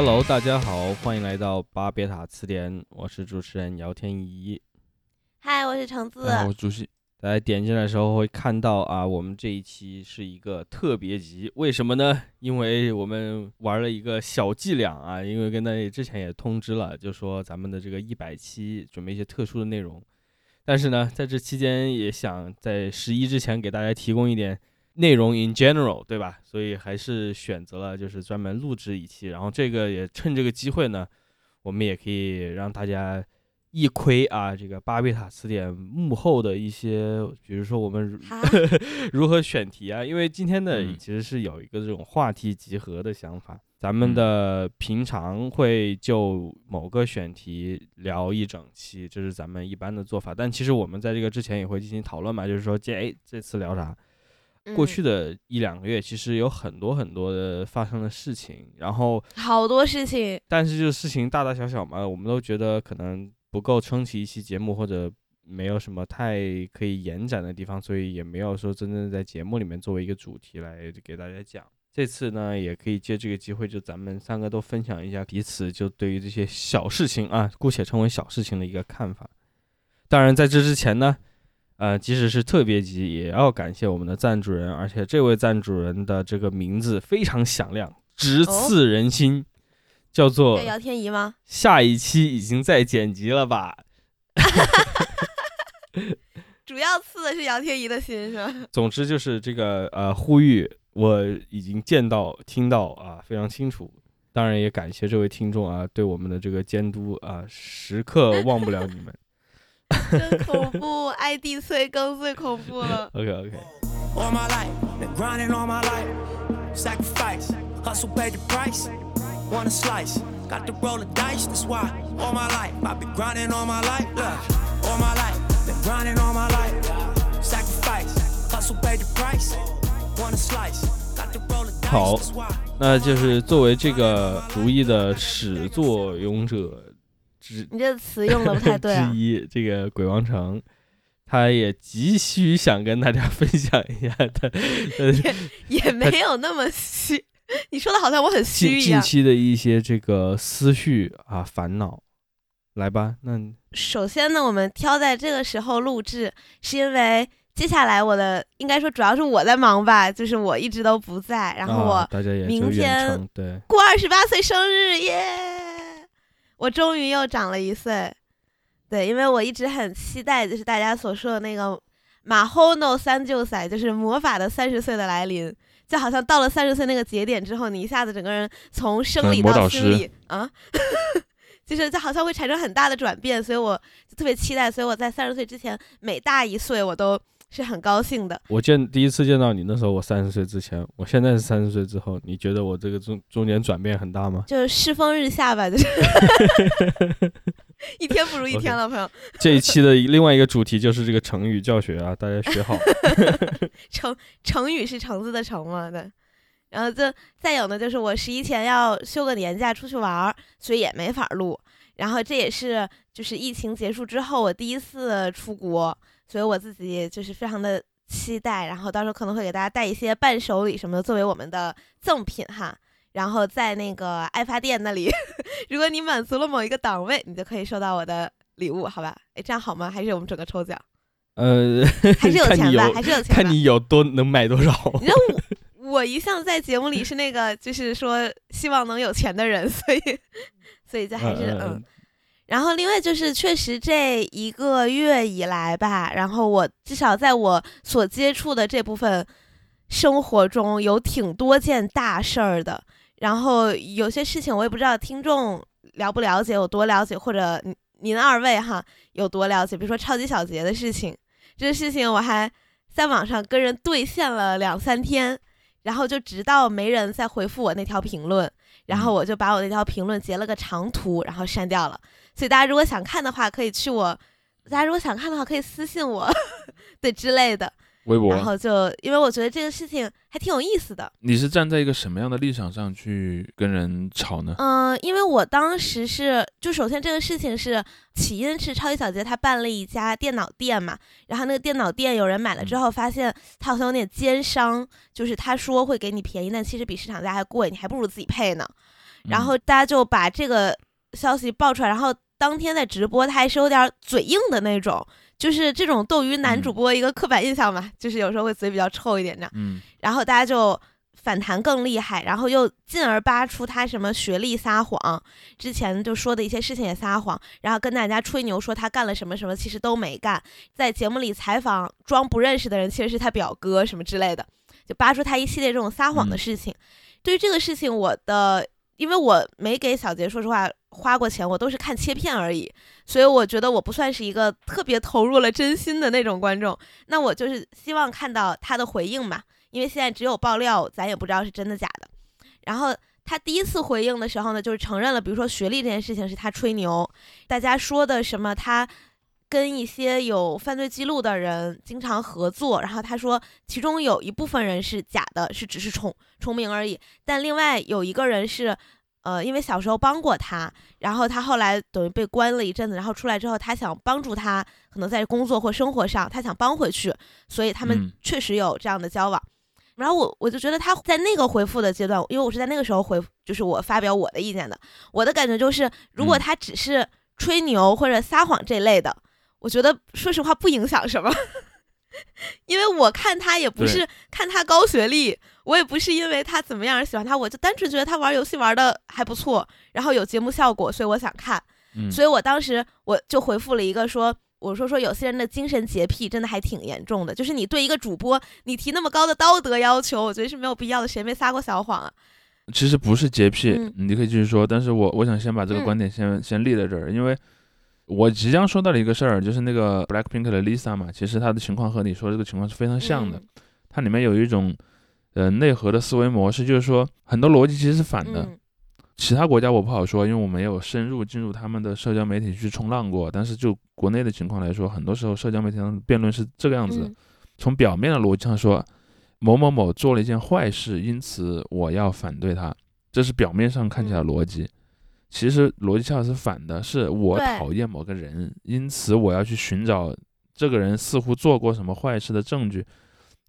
Hello，大家好，欢迎来到巴别塔词典，我是主持人姚天怡。嗨，我是橙子。哎，我主席。大家点进来的时候会看到啊，我们这一期是一个特别集，为什么呢？因为我们玩了一个小伎俩啊，因为跟大家之前也通知了，就说咱们的这个一百期准备一些特殊的内容，但是呢，在这期间也想在十一之前给大家提供一点内容 in general，对吧？所以还是选择了就是专门录制一期，然后这个也趁这个机会呢，我们也可以让大家。一窥啊，这个巴贝塔词典幕后的一些，比如说我们如 何选题啊，因为今天呢其实是有一个这种话题集合的想法，咱们的平常会就某个选题聊一整期，这是咱们一般的做法，但其实我们在这个之前也会进行讨论嘛，就是说这哎这次聊啥？过去的一两个月其实有很多很多的发生的事情，然后好多事情，但是就事情大大小小嘛，我们都觉得可能。不够撑起一期节目，或者没有什么太可以延展的地方，所以也没有说真正在节目里面作为一个主题来给大家讲。这次呢，也可以借这个机会，就咱们三个都分享一下彼此就对于这些小事情啊，姑且称为小事情的一个看法。当然，在这之前呢，呃，即使是特别集，也要感谢我们的赞助人，而且这位赞助人的这个名字非常响亮，直刺人心。叫做姚天怡吗？下一期已经在剪辑了吧？主要刺的是姚天怡的心，是吧？总之就是这个呃呼吁，我已经见到、听到啊，非常清楚。当然也感谢这位听众啊，对我们的这个监督啊，时刻忘不了你们。真恐怖，ID 催更最恐怖了。OK OK。want a slice. Got to roll the dice, that's why all my life I've been grinding all my life. Look, all my life, been grinding all my life. Sacrifice, hustle pay the price. Want a slice. 好，那就是作为这个主意的始作俑者之，你这个词用的不太对啊。之一，这个鬼王城，他也急需想跟大家 分享一下他，也也没有那么虚。你说的好像我很虚一样。近期的一些这个思绪啊，烦恼，来吧。那首先呢，我们挑在这个时候录制，是因为接下来我的应该说主要是我在忙吧，就是我一直都不在。然后我明天对过二十八岁生日耶！我终于又长了一岁。对，因为我一直很期待，就是大家所说的那个马后诺三舅赛，就是魔法的三十岁的来临。就好像到了三十岁那个节点之后，你一下子整个人从生理到心理啊，就是就好像会产生很大的转变，所以我就特别期待。所以我在三十岁之前每大一岁，我都是很高兴的。我见第一次见到你那时候，我三十岁之前，我现在是三十岁之后，你觉得我这个中中间转变很大吗？就是世风日下吧，就是。一天不如一天了，朋友。这一期的另外一个主题就是这个成语教学啊，大家学好。成成语是橙子的橙嘛？对。然后这再有呢，就是我十一前要休个年假出去玩，所以也没法录。然后这也是就是疫情结束之后我第一次出国，所以我自己就是非常的期待。然后到时候可能会给大家带一些伴手礼什么的作为我们的赠品哈。然后在那个爱发电那里，如果你满足了某一个档位，你就可以收到我的礼物，好吧？哎，这样好吗？还是我们整个抽奖？呃，还是有钱吧，还是有钱。看你有多能买多少。你知道我，我一向在节目里是那个，就是说希望能有钱的人，所以，所以就还是嗯。然后另外就是，确实这一个月以来吧，然后我至少在我所接触的这部分生活中有挺多件大事儿的。然后有些事情我也不知道听众了不了解，有多了解，或者您二位哈有多了解。比如说超级小杰的事情，这个事情我还在网上跟人对线了两三天，然后就直到没人再回复我那条评论，然后我就把我那条评论截了个长图，然后删掉了。所以大家如果想看的话，可以去我，大家如果想看的话，可以私信我，对之类的。微博，然后就因为我觉得这个事情还挺有意思的。你是站在一个什么样的立场上去跟人吵呢？嗯，因为我当时是，就首先这个事情是起因是超级小杰他办了一家电脑店嘛，然后那个电脑店有人买了之后发现他好像有点奸商，就是他说会给你便宜，但其实比市场价还贵，你还不如自己配呢。然后大家就把这个消息爆出来，然后当天在直播，他还是有点嘴硬的那种，就是这种斗鱼男主播一个刻板印象嘛，就是有时候会嘴比较臭一点这样。嗯，然后大家就反弹更厉害，然后又进而扒出他什么学历撒谎，之前就说的一些事情也撒谎，然后跟大家吹牛说他干了什么什么，其实都没干，在节目里采访装不认识的人，其实是他表哥什么之类的，就扒出他一系列这种撒谎的事情。对于这个事情，我的因为我没给小杰说实话花过钱，我都是看切片而已，所以我觉得我不算是一个特别投入了真心的那种观众。那我就是希望看到他的回应嘛，因为现在只有爆料，咱也不知道是真的假的。然后他第一次回应的时候呢，就是承认了，比如说学历这件事情是他吹牛，大家说的什么他。跟一些有犯罪记录的人经常合作，然后他说，其中有一部分人是假的，是只是重重名而已。但另外有一个人是，呃，因为小时候帮过他，然后他后来等于被关了一阵子，然后出来之后，他想帮助他，可能在工作或生活上，他想帮回去，所以他们确实有这样的交往。然后我我就觉得他在那个回复的阶段，因为我是在那个时候回，就是我发表我的意见的，我的感觉就是，如果他只是吹牛或者撒谎这类的。我觉得说实话不影响什么，因为我看他也不是看他高学历，我也不是因为他怎么样而喜欢他，我就单纯觉得他玩游戏玩的还不错，然后有节目效果，所以我想看。所以我当时我就回复了一个说，我说说有些人的精神洁癖真的还挺严重的，就是你对一个主播你提那么高的道德要求，我觉得是没有必要的。谁没撒过小谎啊？其实不是洁癖，你可以继续说，但是我我想先把这个观点先先立在这儿，因为。我即将说到的一个事儿，就是那个 Blackpink 的 Lisa 嘛，其实她的情况和你说这个情况是非常像的。它里面有一种呃内核的思维模式，就是说很多逻辑其实是反的。其他国家我不好说，因为我没有深入进入他们的社交媒体去冲浪过。但是就国内的情况来说，很多时候社交媒体上辩论是这个样子：从表面的逻辑上说，某某某做了一件坏事，因此我要反对他，这是表面上看起来逻辑。其实逻辑上是反的，是我讨厌某个人，因此我要去寻找这个人似乎做过什么坏事的证据，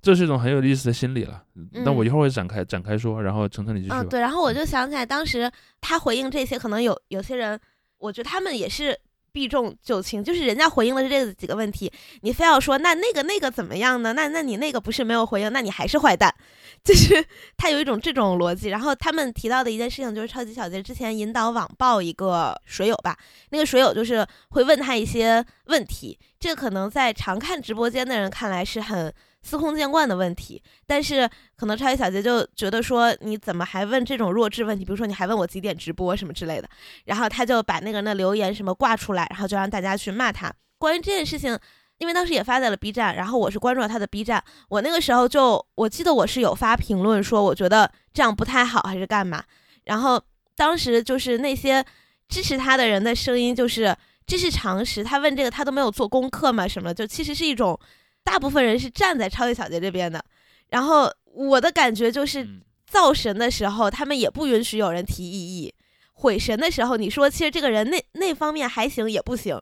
这是一种很有意思的心理了。那我一会儿会展开展开说，然后程程你继续。嗯，对，然后我就想起来，当时他回应这些，可能有有些人，我觉得他们也是。避重就轻，就是人家回应的是这几个问题，你非要说那那个那个怎么样呢？那那你那个不是没有回应，那你还是坏蛋，就是他有一种这种逻辑。然后他们提到的一件事情就是超级小杰之前引导网暴一个水友吧，那个水友就是会问他一些问题，这可能在常看直播间的人看来是很。司空见惯的问题，但是可能超级小杰就觉得说，你怎么还问这种弱智问题？比如说，你还问我几点直播什么之类的，然后他就把那个人的留言什么挂出来，然后就让大家去骂他。关于这件事情，因为当时也发在了 B 站，然后我是关注了他的 B 站，我那个时候就我记得我是有发评论说，我觉得这样不太好，还是干嘛？然后当时就是那些支持他的人的声音，就是这是常识，他问这个他都没有做功课嘛，什么就其实是一种。大部分人是站在超级小杰这边的，然后我的感觉就是造神的时候，他们也不允许有人提异议；毁神的时候，你说其实这个人那那方面还行也不行，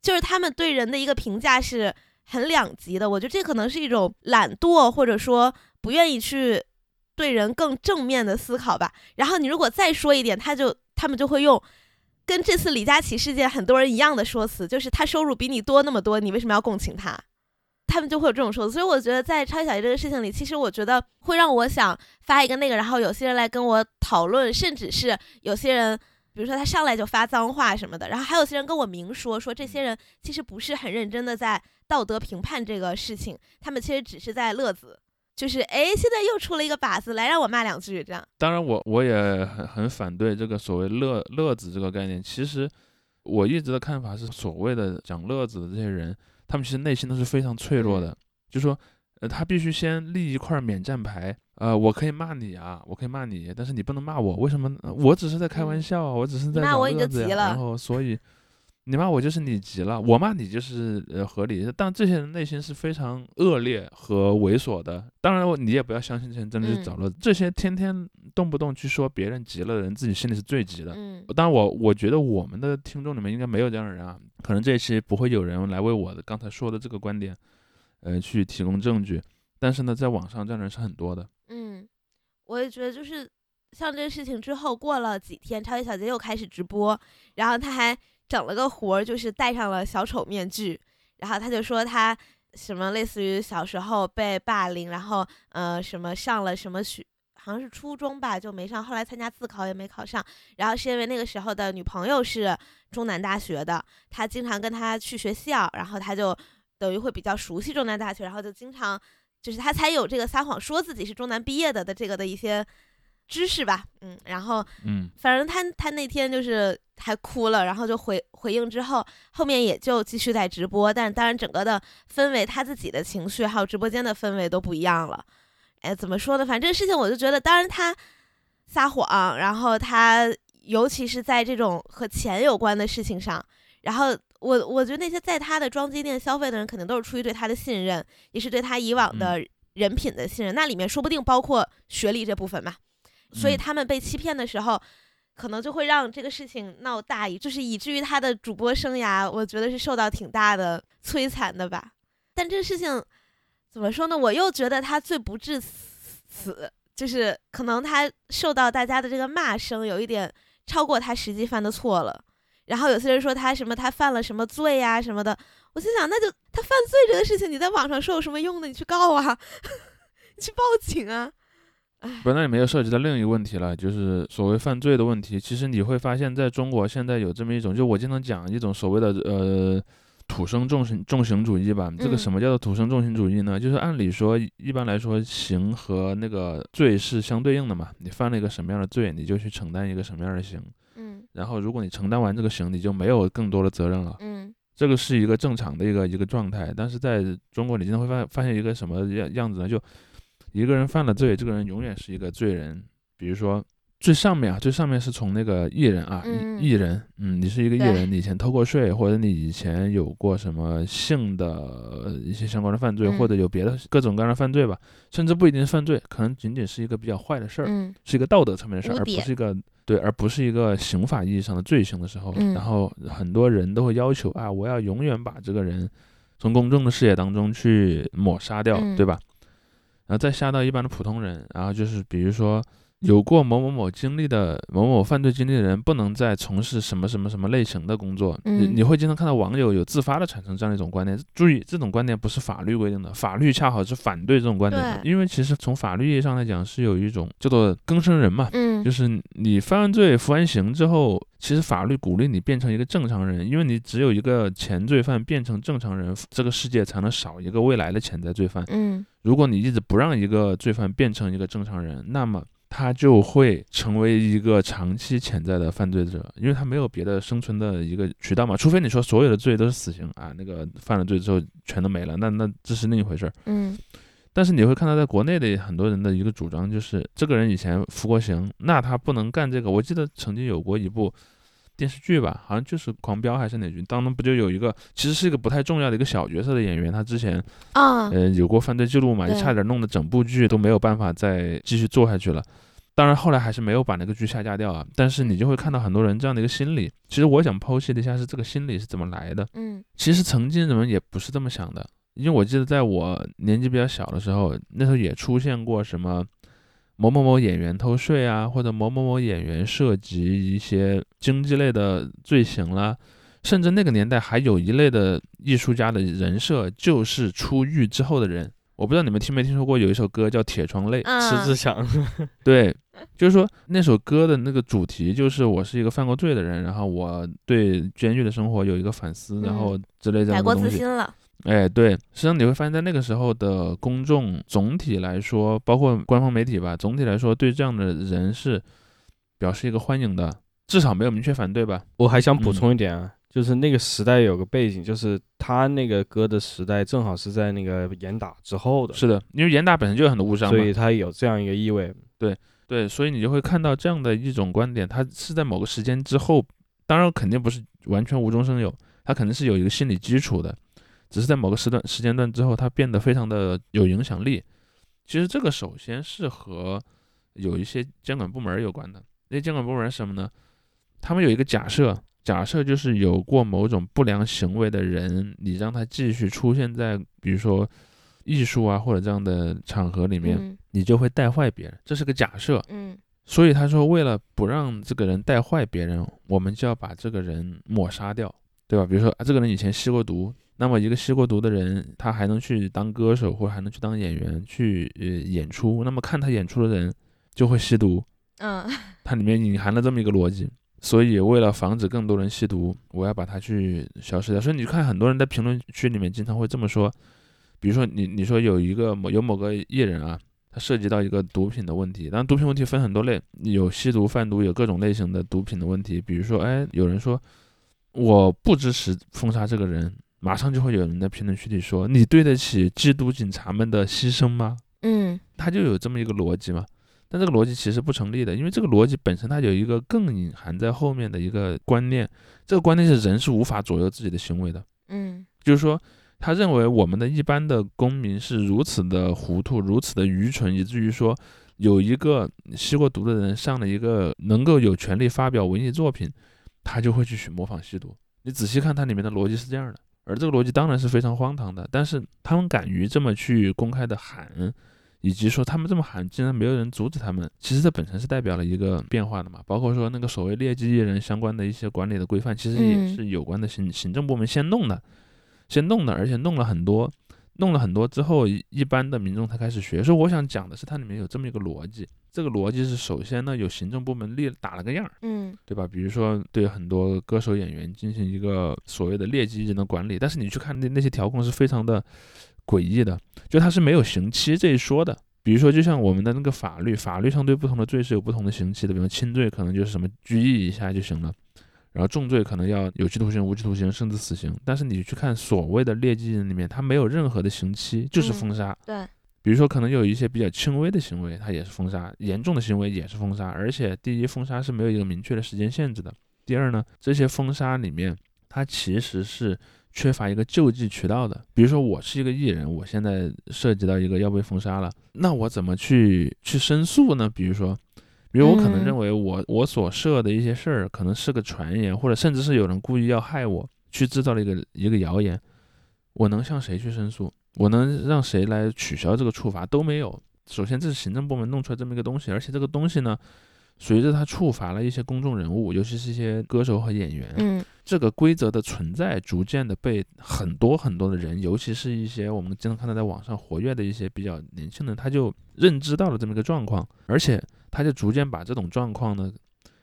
就是他们对人的一个评价是很两极的。我觉得这可能是一种懒惰，或者说不愿意去对人更正面的思考吧。然后你如果再说一点，他就他们就会用跟这次李佳琦事件很多人一样的说辞，就是他收入比你多那么多，你为什么要共情他？他们就会有这种说，所以我觉得在超级小杰这个事情里，其实我觉得会让我想发一个那个，然后有些人来跟我讨论，甚至是有些人，比如说他上来就发脏话什么的，然后还有些人跟我明说，说这些人其实不是很认真的在道德评判这个事情，他们其实只是在乐子，就是哎，现在又出了一个靶子来让我骂两句这样。当然，我我也很很反对这个所谓乐乐子这个概念。其实我一直的看法是，所谓的讲乐子的这些人。他们其实内心都是非常脆弱的，就说，呃，他必须先立一块免战牌，呃，我可以骂你啊，我可以骂你，但是你不能骂我，为什么？我只是在开玩笑啊，我只是在骂我你就急了，然后所以。你骂我就是你急了，我骂你就是呃合理。但这些人内心是非常恶劣和猥琐的。当然，你也不要相信这些人真的是找了这些天天动不动去说别人急了的人，自己心里是最急的。嗯。当然，我我觉得我们的听众里面应该没有这样的人啊。可能这一期不会有人来为我的刚才说的这个观点，呃，去提供证据。但是呢，在网上这样的人是很多的。嗯，我也觉得就是像这个事情之后过了几天，超级小姐又开始直播，然后他还整了个活儿，就是戴上了小丑面具，然后他就说他什么类似于小时候被霸凌，然后呃什么上了什么学。好像是初中吧，就没上。后来参加自考也没考上，然后是因为那个时候的女朋友是中南大学的，他经常跟他去学校，然后他就等于会比较熟悉中南大学，然后就经常就是他才有这个撒谎说自己是中南毕业的的这个的一些知识吧，嗯，然后嗯，反正他他那天就是还哭了，然后就回回应之后，后面也就继续在直播，但当然整个的氛围，他自己的情绪还有直播间的氛围都不一样了。哎，怎么说呢？反正这个事情，我就觉得，当然他撒谎，然后他尤其是在这种和钱有关的事情上，然后我我觉得那些在他的装机店消费的人，肯定都是出于对他的信任，也是对他以往的人品的信任。那里面说不定包括学历这部分嘛。所以他们被欺骗的时候，可能就会让这个事情闹大，就是以至于他的主播生涯，我觉得是受到挺大的摧残的吧。但这个事情。怎么说呢？我又觉得他罪不至死，就是可能他受到大家的这个骂声有一点超过他实际犯的错了。然后有些人说他什么他犯了什么罪呀什么的，我心想那就他犯罪这个事情你在网上说有什么用呢？你去告啊，你去报警啊。不，那你没有涉及到另一个问题了，就是所谓犯罪的问题。其实你会发现在中国现在有这么一种，就我经常讲一种所谓的呃。土生重刑重刑主义吧，这个什么叫做土生重刑主义呢？就是按理说，一般来说，刑和那个罪是相对应的嘛。你犯了一个什么样的罪，你就去承担一个什么样的刑。嗯。然后，如果你承担完这个刑，你就没有更多的责任了。嗯。这个是一个正常的一个一个状态。但是在中国，你经常会发发现一个什么样样子呢？就一个人犯了罪，这个人永远是一个罪人。比如说。最上面啊，最上面是从那个艺人啊，艺艺人，嗯，你是一个艺人，你以前偷过税，或者你以前有过什么性的一些相关的犯罪，或者有别的各种各样的犯罪吧，甚至不一定是犯罪，可能仅仅是一个比较坏的事儿，是一个道德层面的事儿，而不是一个对，而不是一个刑法意义上的罪行的时候，然后很多人都会要求啊，我要永远把这个人从公众的视野当中去抹杀掉，对吧？然后再下到一般的普通人，然后就是比如说。有过某某某经历的某某犯罪经历的人，不能再从事什么什么什么类型的工作。你你会经常看到网友有自发的产生这样一种观点。注意，这种观点不是法律规定的，法律恰好是反对这种观点的。因为其实从法律意义上来讲，是有一种叫做更生人嘛，就是你犯完罪服完刑之后，其实法律鼓励你变成一个正常人，因为你只有一个前罪犯变成正常人，这个世界才能少一个未来的潜在罪犯。嗯，如果你一直不让一个罪犯变成一个正常人，那么他就会成为一个长期潜在的犯罪者，因为他没有别的生存的一个渠道嘛。除非你说所有的罪都是死刑啊，那个犯了罪之后全都没了，那那这是另一回事儿。嗯，但是你会看到，在国内的很多人的一个主张就是，这个人以前服过刑，那他不能干这个。我记得曾经有过一部电视剧吧，好像就是《狂飙》还是哪剧，当中不就有一个其实是一个不太重要的一个小角色的演员，他之前啊，呃，有过犯罪记录嘛，就差点弄得整部剧都没有办法再继续做下去了。当然，后来还是没有把那个剧下架掉啊。但是你就会看到很多人这样的一个心理。其实我想剖析一下，是这个心理是怎么来的。嗯，其实曾经人们也不是这么想的，因为我记得在我年纪比较小的时候，那时候也出现过什么某某某演员偷税啊，或者某某某演员涉及一些经济类的罪行啦，甚至那个年代还有一类的艺术家的人设，就是出狱之后的人。我不知道你们听没听说过有一首歌叫《铁窗泪》，迟志祥，对，就是说那首歌的那个主题就是我是一个犯过罪的人，然后我对监狱的生活有一个反思，然后之类这样的东西。改过自新了。哎，对，实际上你会发现在那个时候的公众总体来说，包括官方媒体吧，总体来说对这样的人是表示一个欢迎的，至少没有明确反对吧。我还想补充一点啊。就是那个时代有个背景，就是他那个歌的时代正好是在那个严打之后的。是的，因为严打本身就有很多误伤，所以他有这样一个意味。对对，所以你就会看到这样的一种观点，他是在某个时间之后，当然肯定不是完全无中生有，他肯定是有一个心理基础的，只是在某个时段时间段之后，他变得非常的有影响力。其实这个首先是和有一些监管部门有关的。那些监管部门是什么呢？他们有一个假设。假设就是有过某种不良行为的人，你让他继续出现在比如说艺术啊或者这样的场合里面，你就会带坏别人。这是个假设。嗯，所以他说，为了不让这个人带坏别人，我们就要把这个人抹杀掉，对吧？比如说啊，这个人以前吸过毒，那么一个吸过毒的人，他还能去当歌手，或者还能去当演员去呃演出，那么看他演出的人就会吸毒。嗯，它里面隐含了这么一个逻辑。所以为了防止更多人吸毒，我要把它去消失掉。所以你看，很多人在评论区里面经常会这么说，比如说你你说有一个某有某个艺人啊。他涉及到一个毒品的问题，当然毒品问题分很多类，有吸毒、贩毒，有各种类型的毒品的问题。比如说，哎，有人说我不支持封杀这个人，马上就会有人在评论区里说，你对得起缉毒警察们的牺牲吗？嗯，他就有这么一个逻辑嘛。但这个逻辑其实不成立的，因为这个逻辑本身它有一个更隐含在后面的一个观念，这个观念是人是无法左右自己的行为的。嗯，就是说。他认为我们的一般的公民是如此的糊涂，如此的愚蠢，以至于说有一个吸过毒的人上了一个能够有权利发表文艺作品，他就会去模仿吸毒。你仔细看它里面的逻辑是这样的，而这个逻辑当然是非常荒唐的。但是他们敢于这么去公开的喊，以及说他们这么喊竟然没有人阻止他们，其实这本身是代表了一个变化的嘛。包括说那个所谓劣迹艺人相关的一些管理的规范，其实也是有关的行行政部门先弄的。先弄的，而且弄了很多，弄了很多之后，一般的民众才开始学。所以我想讲的是，它里面有这么一个逻辑。这个逻辑是，首先呢，有行政部门立打了个样儿，嗯，对吧？比如说对很多歌手演员进行一个所谓的劣迹艺人的管理，但是你去看那那些调控是非常的诡异的，就它是没有刑期这一说的。比如说，就像我们的那个法律，法律上对不同的罪是有不同的刑期的，比如轻罪可能就是什么拘役一下就行了。然后重罪可能要有期徒刑、无期徒刑，甚至死刑。但是你去看所谓的劣迹人里面，他没有任何的刑期，就是封杀。对，比如说可能有一些比较轻微的行为，它也是封杀；严重的行为也是封杀。而且第一，封杀是没有一个明确的时间限制的；第二呢，这些封杀里面，它其实是缺乏一个救济渠道的。比如说我是一个艺人，我现在涉及到一个要被封杀了，那我怎么去去申诉呢？比如说。比如我可能认为我我所设的一些事儿可能是个传言，或者甚至是有人故意要害我，去制造了一个一个谣言，我能向谁去申诉？我能让谁来取消这个处罚都没有。首先这是行政部门弄出来这么一个东西，而且这个东西呢，随着它处罚了一些公众人物，尤其是一些歌手和演员，嗯，这个规则的存在逐渐的被很多很多的人，尤其是一些我们经常看到在网上活跃的一些比较年轻人，他就认知到了这么一个状况，而且。他就逐渐把这种状况呢，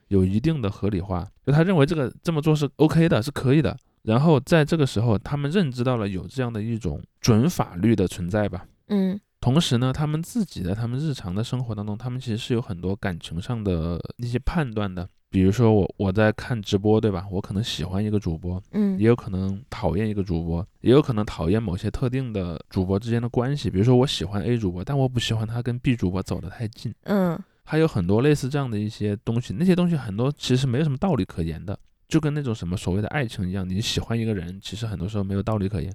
有一定的合理化，就他认为这个这么做是 OK 的，是可以的。然后在这个时候，他们认知到了有这样的一种准法律的存在吧。嗯。同时呢，他们自己在他们日常的生活当中，他们其实是有很多感情上的一些判断的。比如说我我在看直播，对吧？我可能喜欢一个主播，嗯，也有可能讨厌一个主播，也有可能讨厌某些特定的主播之间的关系。比如说我喜欢 A 主播，但我不喜欢他跟 B 主播走得太近。嗯。还有很多类似这样的一些东西，那些东西很多其实没有什么道理可言的，就跟那种什么所谓的爱情一样，你喜欢一个人，其实很多时候没有道理可言，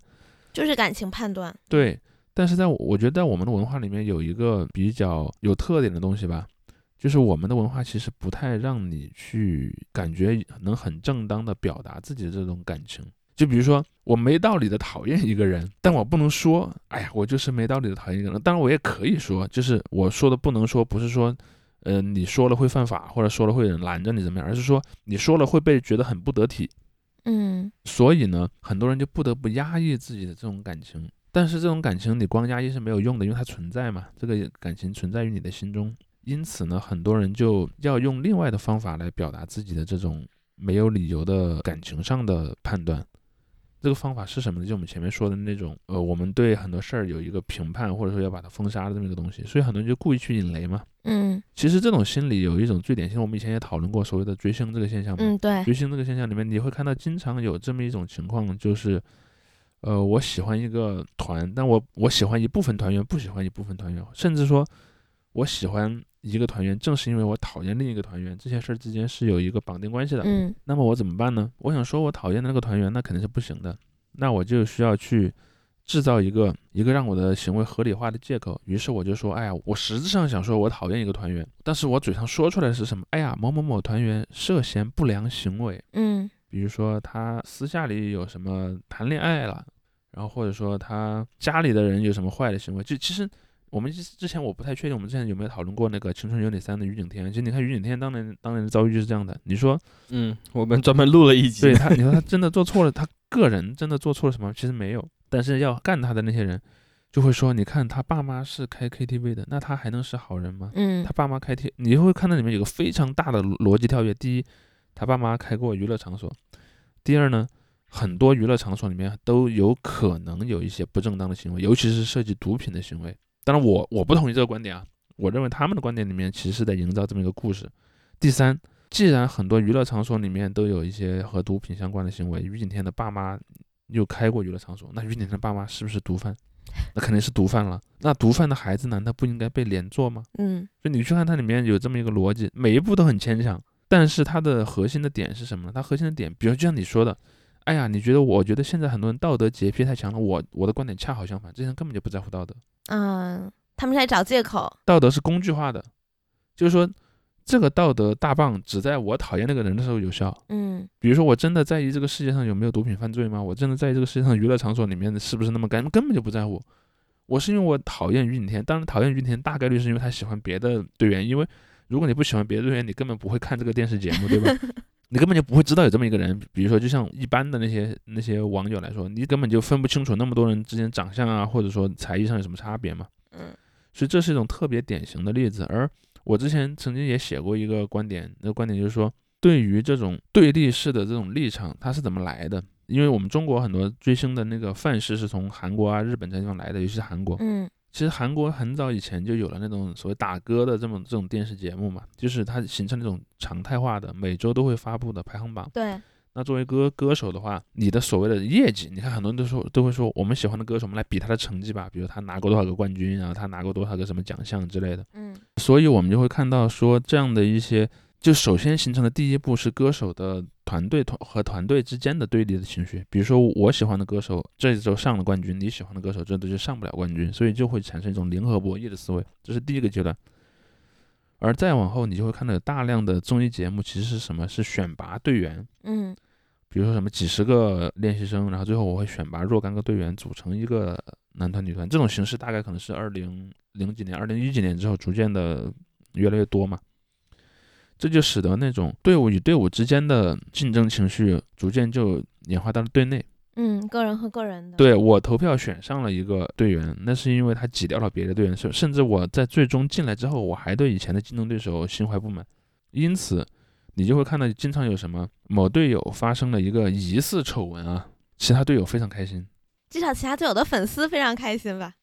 就是感情判断。对，但是在我觉得在我们的文化里面有一个比较有特点的东西吧，就是我们的文化其实不太让你去感觉能很正当的表达自己的这种感情。就比如说，我没道理的讨厌一个人，但我不能说，哎呀，我就是没道理的讨厌一个人。当然，我也可以说，就是我说的不能说，不是说。呃，你说了会犯法，或者说了会有人拦着你怎么样？而是说你说了会被觉得很不得体，嗯，所以呢，很多人就不得不压抑自己的这种感情。但是这种感情你光压抑是没有用的，因为它存在嘛，这个感情存在于你的心中。因此呢，很多人就要用另外的方法来表达自己的这种没有理由的感情上的判断。这个方法是什么呢？就我们前面说的那种，呃，我们对很多事儿有一个评判，或者说要把它封杀的这么一个东西，所以很多人就故意去引雷嘛。嗯，其实这种心理有一种最典型，我们以前也讨论过所谓的追星这个现象嘛。嗯，对。追星这个现象里面，你会看到经常有这么一种情况，就是，呃，我喜欢一个团，但我我喜欢一部分团员，不喜欢一部分团员，甚至说，我喜欢。一个团员，正是因为我讨厌另一个团员，这些事儿之间是有一个绑定关系的。嗯，那么我怎么办呢？我想说，我讨厌的那个团员，那肯定是不行的。那我就需要去制造一个一个让我的行为合理化的借口。于是我就说，哎呀，我实质上想说我讨厌一个团员，但是我嘴上说出来是什么？哎呀，某某某团员涉嫌不良行为。嗯，比如说他私下里有什么谈恋爱了，然后或者说他家里的人有什么坏的行为，就其实。我们之前我不太确定，我们之前有没有讨论过那个《青春有你三》的于景天？其实你看于景天当年当年的遭遇就是这样的。你说，嗯，我们专门录了一集。对他，你说他真的做错了，他个人真的做错了什么？其实没有。但是要干他的那些人，就会说，你看他爸妈是开 KTV 的，那他还能是好人吗？嗯，他爸妈开 T，你会看到里面有个非常大的逻辑跳跃。第一，他爸妈开过娱乐场所；第二呢，很多娱乐场所里面都有可能有一些不正当的行为，尤其是涉及毒品的行为。当然，我我不同意这个观点啊。我认为他们的观点里面其实是在营造这么一个故事。第三，既然很多娱乐场所里面都有一些和毒品相关的行为，于景天的爸妈又开过娱乐场所，那于景天的爸妈是不是毒贩？那肯定是毒贩了。那毒贩的孩子难道不应该被连坐吗？嗯，就你去看它里面有这么一个逻辑，每一步都很牵强，但是它的核心的点是什么呢？它核心的点，比如就像你说的，哎呀，你觉得我觉得现在很多人道德洁癖太强了，我我的观点恰好相反，这些人根本就不在乎道德。嗯。他们是在找借口，道德是工具化的，就是说，这个道德大棒只在我讨厌那个人的时候有效。嗯，比如说，我真的在意这个世界上有没有毒品犯罪吗？我真的在意这个世界上娱乐场所里面的是不是那么干？根本就不在乎。我是因为我讨厌于景天，当然讨厌于景天大概率是因为他喜欢别的队员。因为如果你不喜欢别的队员，你根本不会看这个电视节目，对吧？你根本就不会知道有这么一个人。比如说，就像一般的那些那些网友来说，你根本就分不清楚那么多人之间长相啊，或者说才艺上有什么差别嘛。嗯。所以这是一种特别典型的例子，而我之前曾经也写过一个观点，那个观点就是说，对于这种对立式的这种立场，它是怎么来的？因为我们中国很多追星的那个范式是从韩国啊、日本这地方来的，尤其是韩国。嗯，其实韩国很早以前就有了那种所谓打歌的这么这种电视节目嘛，就是它形成那种常态化的，每周都会发布的排行榜。对。那作为歌歌手的话，你的所谓的业绩，你看很多人都说都会说，我们喜欢的歌手，我们来比他的成绩吧，比如他拿过多少个冠军啊，他拿过多少个什么奖项之类的。嗯，所以我们就会看到说这样的一些，就首先形成的第一步是歌手的团队团和团队之间的对立的情绪，比如说我喜欢的歌手这一周上了冠军，你喜欢的歌手这周就上不了冠军，所以就会产生一种零和博弈的思维，这是第一个阶段。而再往后，你就会看到有大量的综艺节目，其实是什么？是选拔队员。嗯。比如说什么几十个练习生，然后最后我会选拔若干个队员组成一个男团女团，这种形式大概可能是二零零几年、二零一几年之后逐渐的越来越多嘛。这就使得那种队伍与队伍之间的竞争情绪逐渐就演化到了队内。嗯，个人和个人的。对我投票选上了一个队员，那是因为他挤掉了别的队员，甚甚至我在最终进来之后，我还对以前的竞争对手心怀不满，因此。你就会看到经常有什么某队友发生了一个疑似丑闻啊，其他队友非常开心，至少其他队友的粉丝非常开心吧？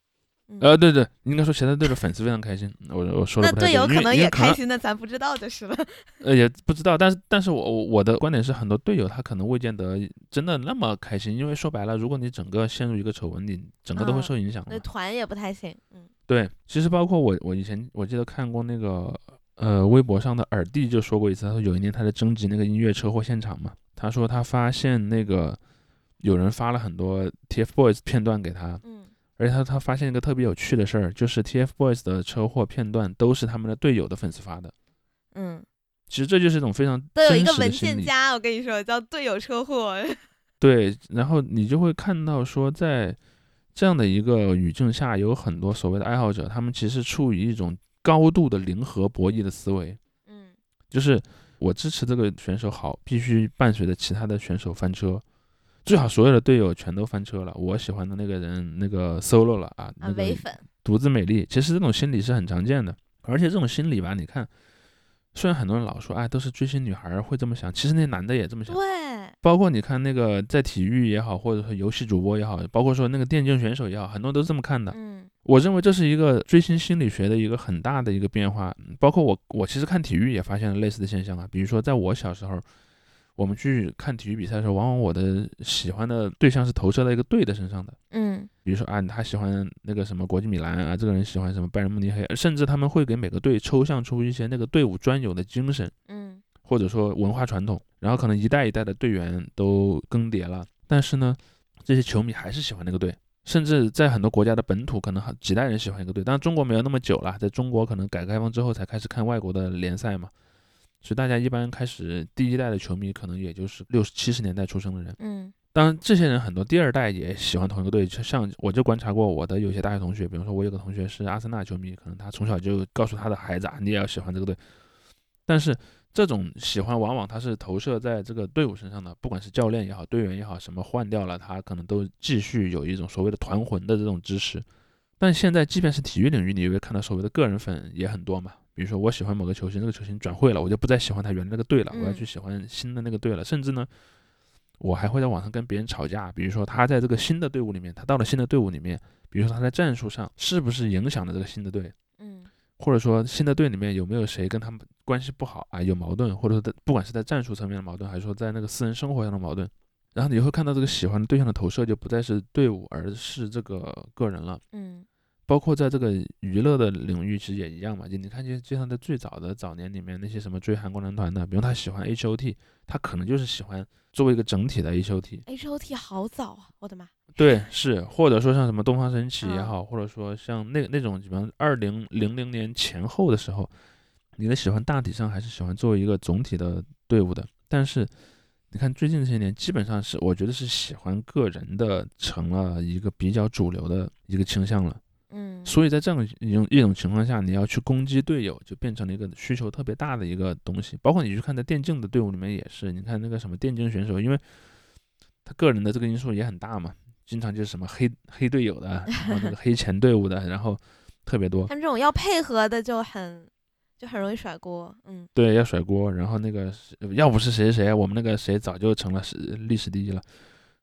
呃，对对，应该说其他队的粉丝非常开心。我我说的那队友可能也开心的，咱不知道就是了。呃，也不知道，但是但是我我的观点是，很多队友他可能未见得真的那么开心，因为说白了，如果你整个陷入一个丑闻，你整个都会受影响。那团也不太行。嗯，对，其实包括我我以前我记得看过那个。呃，微博上的耳弟就说过一次，他说有一年他在征集那个音乐车祸现场嘛，他说他发现那个有人发了很多 TFBOYS 片段给他，嗯，而且他他发现一个特别有趣的事儿，就是 TFBOYS 的车祸片段都是他们的队友的粉丝发的，嗯，其实这就是一种非常都有一个文件夹，我跟你说叫队友车祸，对，然后你就会看到说在这样的一个语境下，有很多所谓的爱好者，他们其实处于一种。高度的零和博弈的思维，嗯，就是我支持这个选手好，必须伴随着其他的选手翻车，最好所有的队友全都翻车了，我喜欢的那个人那个 solo 了啊，那个独自美丽，其实这种心理是很常见的，而且这种心理吧，你看。虽然很多人老说，哎，都是追星女孩会这么想，其实那男的也这么想。对，包括你看那个在体育也好，或者说游戏主播也好，包括说那个电竞选手也好，很多人都是这么看的。嗯，我认为这是一个追星心理学的一个很大的一个变化。包括我，我其实看体育也发现了类似的现象啊，比如说在我小时候。我们去看体育比赛的时候，往往我的喜欢的对象是投射在一个队的身上的。嗯，比如说啊，他喜欢那个什么国际米兰啊，这个人喜欢什么拜仁慕尼黑，甚至他们会给每个队抽象出一些那个队伍专有的精神，嗯，或者说文化传统，然后可能一代一代的队员都更迭了，但是呢，这些球迷还是喜欢那个队，甚至在很多国家的本土，可能几代人喜欢一个队，但是中国没有那么久了，在中国可能改革开放之后才开始看外国的联赛嘛。所以大家一般开始第一代的球迷可能也就是六七十年代出生的人，嗯，当然，这些人很多第二代也喜欢同一个队，就像我就观察过我的有些大学同学，比如说我有个同学是阿森纳球迷，可能他从小就告诉他的孩子啊，你也要喜欢这个队。但是这种喜欢往往他是投射在这个队伍身上的，不管是教练也好，队员也好，什么换掉了，他可能都继续有一种所谓的团魂的这种支持。但现在即便是体育领域，你也会看到所谓的个人粉也很多嘛。比如说我喜欢某个球星，这个球星转会了，我就不再喜欢他原来那个队了，我要去喜欢新的那个队了，甚至呢。我还会在网上跟别人吵架，比如说他在这个新的队伍里面，他到了新的队伍里面，比如说他在战术上是不是影响了这个新的队，嗯，或者说新的队里面有没有谁跟他们关系不好啊，有矛盾，或者说在不管是在战术层面的矛盾，还是说在那个私人生活上的矛盾，然后你会看到这个喜欢的对象的投射就不再是队伍，而是这个个人了，嗯。包括在这个娱乐的领域，其实也一样嘛。就你看，就就像在最早的早年里面，那些什么追韩国男团的，比如他喜欢 H O T，他可能就是喜欢作为一个整体的 H O T。H O T 好早啊，我的妈！对，是，或者说像什么东方神起也好，或者说像那那种，比方二零零零年前后的时候，你的喜欢大体上还是喜欢作为一个总体的队伍的。但是你看最近这些年，基本上是我觉得是喜欢个人的成了一个比较主流的一个倾向了。嗯，所以在这样一种一种情况下，你要去攻击队友，就变成了一个需求特别大的一个东西。包括你去看在电竞的队伍里面也是，你看那个什么电竞选手，因为他个人的这个因素也很大嘛，经常就是什么黑黑队友的，然后那个黑前队伍的，然后特别多。他们这种要配合的就很就很容易甩锅，嗯，对，要甩锅。然后那个要不是谁谁，我们那个谁早就成了是历史第一了。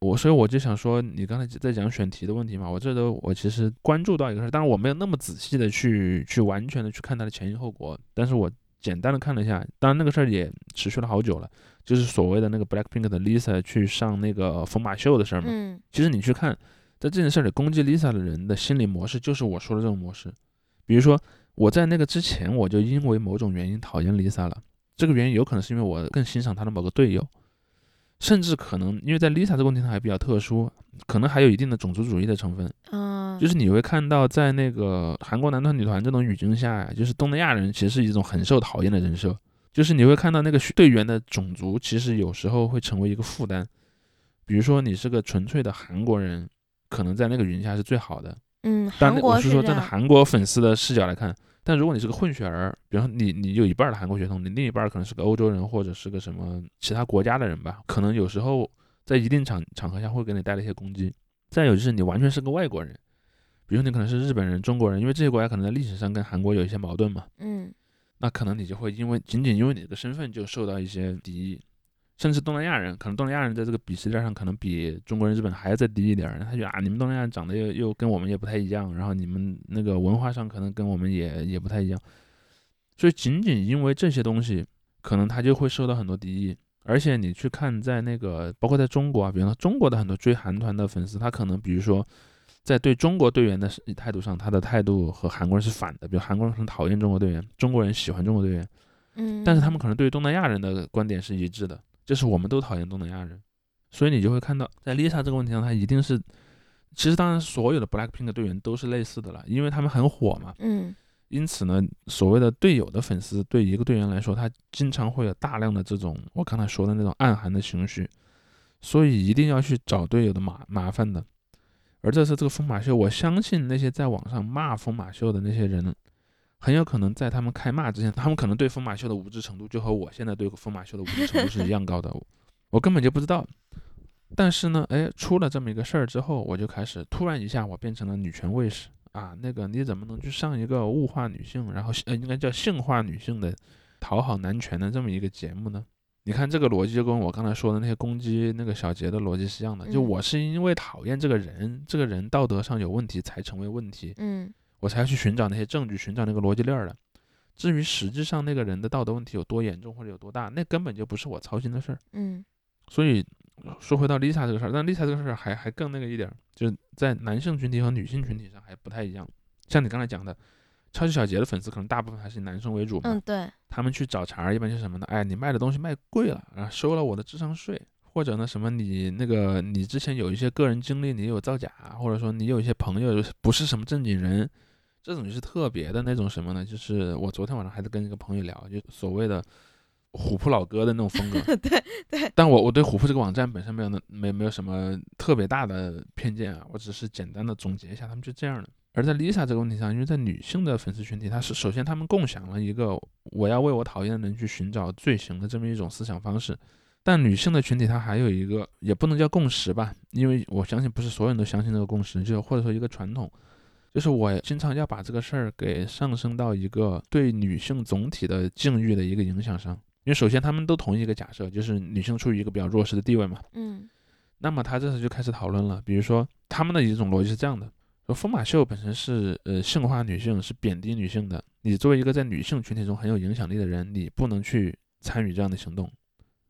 我所以我就想说，你刚才在讲选题的问题嘛，我这都我其实关注到一个事，当然我没有那么仔细的去去完全的去看它的前因后果，但是我简单的看了一下，当然那个事儿也持续了好久了，就是所谓的那个 Blackpink 的 Lisa 去上那个疯马秀的事儿嘛。嗯。其实你去看，在这件事里攻击 Lisa 的人的心理模式，就是我说的这种模式。比如说我在那个之前，我就因为某种原因讨厌 Lisa 了，这个原因有可能是因为我更欣赏她的某个队友。甚至可能，因为在 Lisa 这个问题上还比较特殊，可能还有一定的种族主义的成分。嗯，就是你会看到，在那个韩国男团、女团这种语境下呀，就是东南亚人其实是一种很受讨厌的人设。就是你会看到那个队员的种族，其实有时候会成为一个负担。比如说，你是个纯粹的韩国人，可能在那个语境下是最好的。嗯，但我是说，站在韩国粉丝的视角来看。但如果你是个混血儿，比方说你你有一半的韩国血统，你另一半可能是个欧洲人或者是个什么其他国家的人吧，可能有时候在一定场场合下会给你带来一些攻击。再有就是你完全是个外国人，比如说你可能是日本人、中国人，因为这些国家可能在历史上跟韩国有一些矛盾嘛，嗯，那可能你就会因为仅仅因为你的身份就受到一些敌意。甚至东南亚人，可能东南亚人在这个鄙视链上可能比中国人、日本还要再低一点儿。他觉得啊，你们东南亚人长得又又跟我们也不太一样，然后你们那个文化上可能跟我们也也不太一样，所以仅仅因为这些东西，可能他就会受到很多敌意。而且你去看，在那个包括在中国啊，比方说中国的很多追韩团的粉丝，他可能比如说在对中国队员的态度上，他的态度和韩国人是反的。比如韩国人很讨厌中国队员，中国人喜欢中国队员，嗯，但是他们可能对于东南亚人的观点是一致的。就是我们都讨厌东南亚人，所以你就会看到，在 Lisa 这个问题上，他一定是，其实当然所有的 Blackpink 队员都是类似的了，因为他们很火嘛。嗯。因此呢，所谓的队友的粉丝对一个队员来说，他经常会有大量的这种我刚才说的那种暗含的情绪，所以一定要去找队友的麻麻烦的。而这次这个疯马秀，我相信那些在网上骂疯马秀的那些人。很有可能在他们开骂之前，他们可能对疯马秀的无知程度就和我现在对疯马秀的无知程度是一样高的，我根本就不知道。但是呢，哎，出了这么一个事儿之后，我就开始突然一下，我变成了女权卫士啊！那个你怎么能去上一个物化女性，然后呃应该叫性化女性的，讨好男权的这么一个节目呢？你看这个逻辑就跟我刚才说的那些攻击那个小杰的逻辑是一样的，就我是因为讨厌这个人，这个人道德上有问题才成为问题。嗯。我才要去寻找那些证据，寻找那个逻辑链的。至于实际上那个人的道德问题有多严重或者有多大，那根本就不是我操心的事儿。嗯。所以说回到 Lisa 这个事儿，但 Lisa 这个事儿还还更那个一点，就是在男性群体和女性群体上还不太一样。像你刚才讲的，超级小杰的粉丝可能大部分还是以男生为主嘛。嗯，对。他们去找茬一般是什么呢？哎，你卖的东西卖贵了，然后收了我的智商税，或者呢什么你那个你之前有一些个人经历，你有造假，或者说你有一些朋友不是什么正经人。这种就是特别的那种什么呢？就是我昨天晚上还在跟一个朋友聊，就所谓的虎扑老哥的那种风格。对对。但我我对虎扑这个网站本身没有那没没有什么特别大的偏见啊，我只是简单的总结一下，他们就这样的。而在 Lisa 这个问题上，因为在女性的粉丝群体，她是首先他们共享了一个我要为我讨厌的人去寻找罪行的这么一种思想方式。但女性的群体，它还有一个也不能叫共识吧，因为我相信不是所有人都相信这个共识，就或者说一个传统，就是我经常要把这个事儿给上升到一个对女性总体的境遇的一个影响上。因为首先他们都同意一个假设，就是女性处于一个比较弱势的地位嘛。嗯。那么他这时就开始讨论了，比如说他们的一种逻辑是这样的：说疯马秀本身是呃性化女性，是贬低女性的。你作为一个在女性群体中很有影响力的人，你不能去参与这样的行动。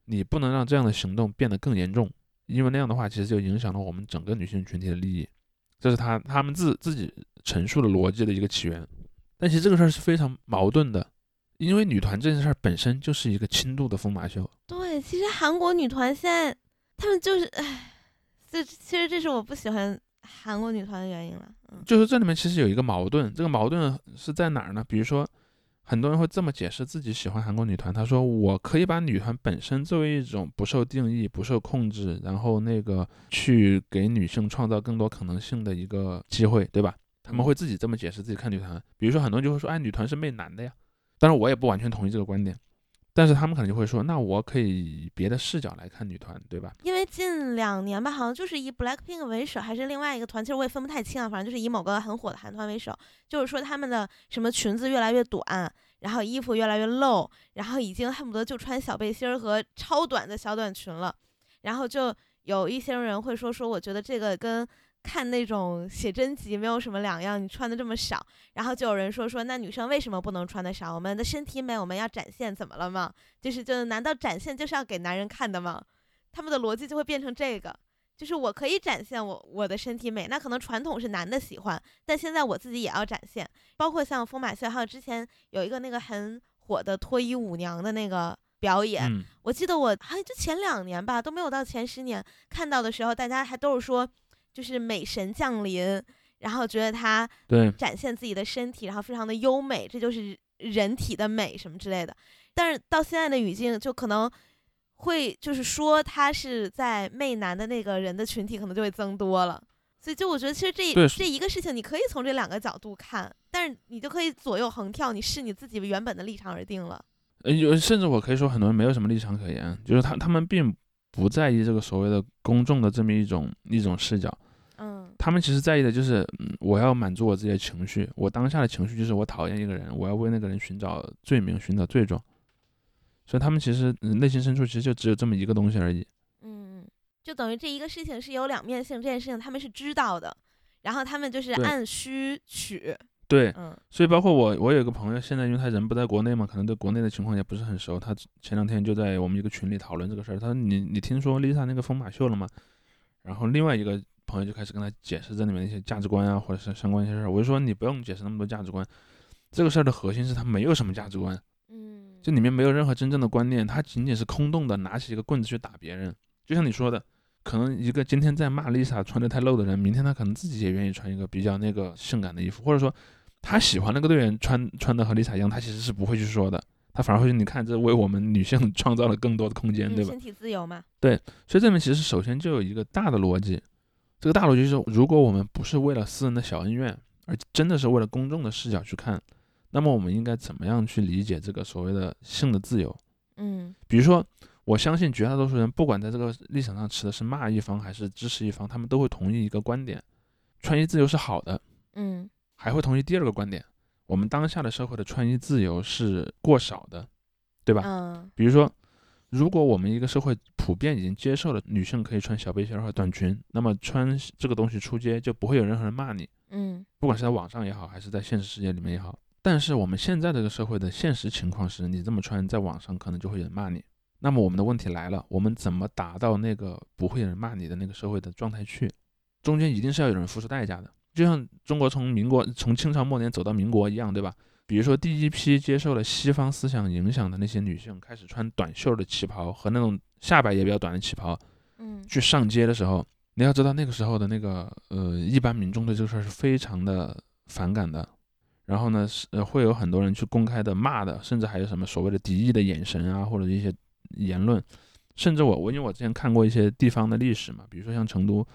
你不能让这样的行动变得更严重，因为那样的话，其实就影响了我们整个女性群体的利益。这是他他们自自己陈述的逻辑的一个起源。但其实这个事儿是非常矛盾的，因为女团这件事儿本身就是一个轻度的疯马秀。对，其实韩国女团现在他们就是，唉，这其实这是我不喜欢韩国女团的原因了。嗯，就是这里面其实有一个矛盾，这个矛盾是在哪儿呢？比如说。很多人会这么解释自己喜欢韩国女团，他说我可以把女团本身作为一种不受定义、不受控制，然后那个去给女性创造更多可能性的一个机会，对吧？他们会自己这么解释自己看女团。比如说很多人就会说，哎，女团是媚男的呀。当然我也不完全同意这个观点，但是他们可能就会说，那我可以以别的视角来看女团，对吧？因为近两年吧，好像就是以 Blackpink 为首，还是另外一个团，其实我也分不太清啊。反正就是以某个很火的韩团为首，就是说他们的什么裙子越来越短。然后衣服越来越露，然后已经恨不得就穿小背心儿和超短的小短裙了。然后就有一些人会说说，我觉得这个跟看那种写真集没有什么两样。你穿的这么少，然后就有人说说，那女生为什么不能穿的少？我们的身体美，我们要展现，怎么了吗？就是就难道展现就是要给男人看的吗？他们的逻辑就会变成这个。就是我可以展现我我的身体美，那可能传统是男的喜欢，但现在我自己也要展现。包括像风马秀，还有之前有一个那个很火的脱衣舞娘的那个表演，我记得我好像就前两年吧，都没有到前十年看到的时候，大家还都是说就是美神降临，然后觉得她展现自己的身体，然后非常的优美，这就是人体的美什么之类的。但是到现在的语境，就可能。会就是说他是在媚男的那个人的群体可能就会增多了，所以就我觉得其实这这一个事情你可以从这两个角度看，但是你就可以左右横跳，你视你自己原本的立场而定了。呃，有甚至我可以说很多人没有什么立场可言，就是他他们并不在意这个所谓的公众的这么一种一种视角，嗯，他们其实在意的就是我要满足我自己的情绪，我当下的情绪就是我讨厌一个人，我要为那个人寻找罪名，寻找罪状。所以他们其实内心深处其实就只有这么一个东西而已。嗯，就等于这一个事情是有两面性，这件事情他们是知道的，然后他们就是按需取。对，嗯。所以包括我，我有一个朋友，现在因为他人不在国内嘛，可能对国内的情况也不是很熟。他前两天就在我们一个群里讨论这个事儿。他说：“你你听说 Lisa 那个疯马秀了吗？”然后另外一个朋友就开始跟他解释这里面的一些价值观啊，或者是相关一些事儿。我就说你不用解释那么多价值观，这个事儿的核心是他没有什么价值观。嗯这里面没有任何真正的观念，他仅仅是空洞的，拿起一个棍子去打别人。就像你说的，可能一个今天在骂 Lisa 穿的太露的人，明天他可能自己也愿意穿一个比较那个性感的衣服，或者说他喜欢那个队员穿穿的和 Lisa 一样，他其实是不会去说的，他反而会说你看这为我们女性 创造了更多的空间，对吧？身体自由嘛。对，所以这里面其实首先就有一个大的逻辑，这个大逻辑是，如果我们不是为了私人的小恩怨，而真的是为了公众的视角去看。那么我们应该怎么样去理解这个所谓的性的自由？嗯，比如说，我相信绝大多数人，不管在这个立场上持的是骂一方还是支持一方，他们都会同意一个观点：穿衣自由是好的。嗯，还会同意第二个观点：我们当下的社会的穿衣自由是过少的，对吧？嗯，比如说，如果我们一个社会普遍已经接受了女性可以穿小背心和短裙，那么穿这个东西出街就不会有任何人骂你。嗯，不管是在网上也好，还是在现实世界里面也好。但是我们现在这个社会的现实情况是，你这么穿在网上可能就会有人骂你。那么我们的问题来了，我们怎么达到那个不会有人骂你的那个社会的状态去？中间一定是要有人付出代价的，就像中国从民国从清朝末年走到民国一样，对吧？比如说第一批接受了西方思想影响的那些女性，开始穿短袖的旗袍和那种下摆也比较短的旗袍，嗯，去上街的时候，你要知道那个时候的那个呃一般民众对这个事儿是非常的反感的。然后呢是呃会有很多人去公开的骂的，甚至还有什么所谓的敌意的眼神啊，或者一些言论，甚至我我因为我之前看过一些地方的历史嘛，比如说像成都，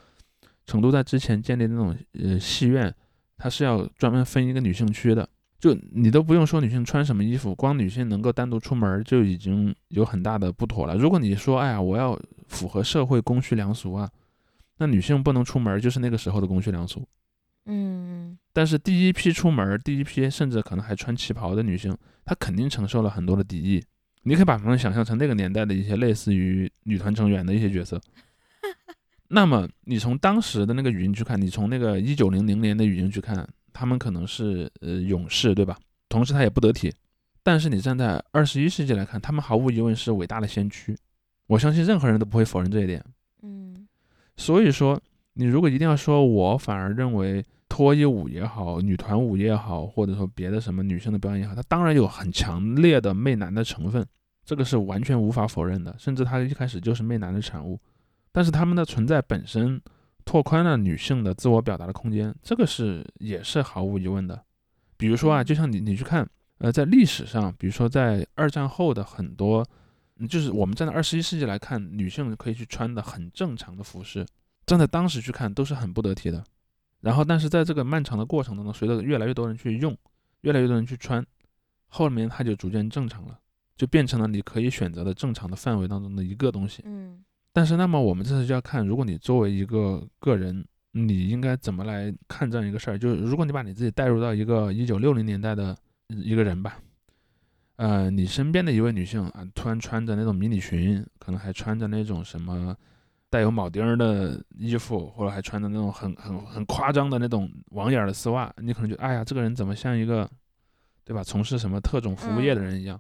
成都在之前建立那种呃戏院，它是要专门分一个女性区的。就你都不用说女性穿什么衣服，光女性能够单独出门就已经有很大的不妥了。如果你说，哎呀，我要符合社会公序良俗啊，那女性不能出门就是那个时候的公序良俗。嗯。但是第一批出门，第一批甚至可能还穿旗袍的女性，她肯定承受了很多的敌意。你可以把她们想象成那个年代的一些类似于女团成员的一些角色。那么你从当时的那个语音去看，你从那个一九零零年的语音去看。他们可能是呃勇士，对吧？同时他也不得体。但是你站在二十一世纪来看，他们毫无疑问是伟大的先驱。我相信任何人都不会否认这一点。嗯。所以说，你如果一定要说，我反而认为脱衣舞也好，女团舞也好，或者说别的什么女性的表演也好，它当然有很强烈的媚男的成分，这个是完全无法否认的。甚至它一开始就是媚男的产物。但是他们的存在本身。拓宽了女性的自我表达的空间，这个是也是毫无疑问的。比如说啊，就像你你去看，呃，在历史上，比如说在二战后的很多，就是我们站在二十一世纪来看，女性可以去穿的很正常的服饰，站在当时去看都是很不得体的。然后，但是在这个漫长的过程当中，随着越来越多人去用，越来越多人去穿，后面它就逐渐正常了，就变成了你可以选择的正常的范围当中的一个东西。嗯。但是，那么我们这次就要看，如果你作为一个个人，你应该怎么来看这样一个事儿？就是如果你把你自己带入到一个一九六零年代的一个人吧，呃，你身边的一位女性啊，突然穿着那种迷你裙，可能还穿着那种什么带有铆钉的衣服，或者还穿着那种很很很夸张的那种网眼的丝袜，你可能就哎呀，这个人怎么像一个，对吧？从事什么特种服务业的人一样？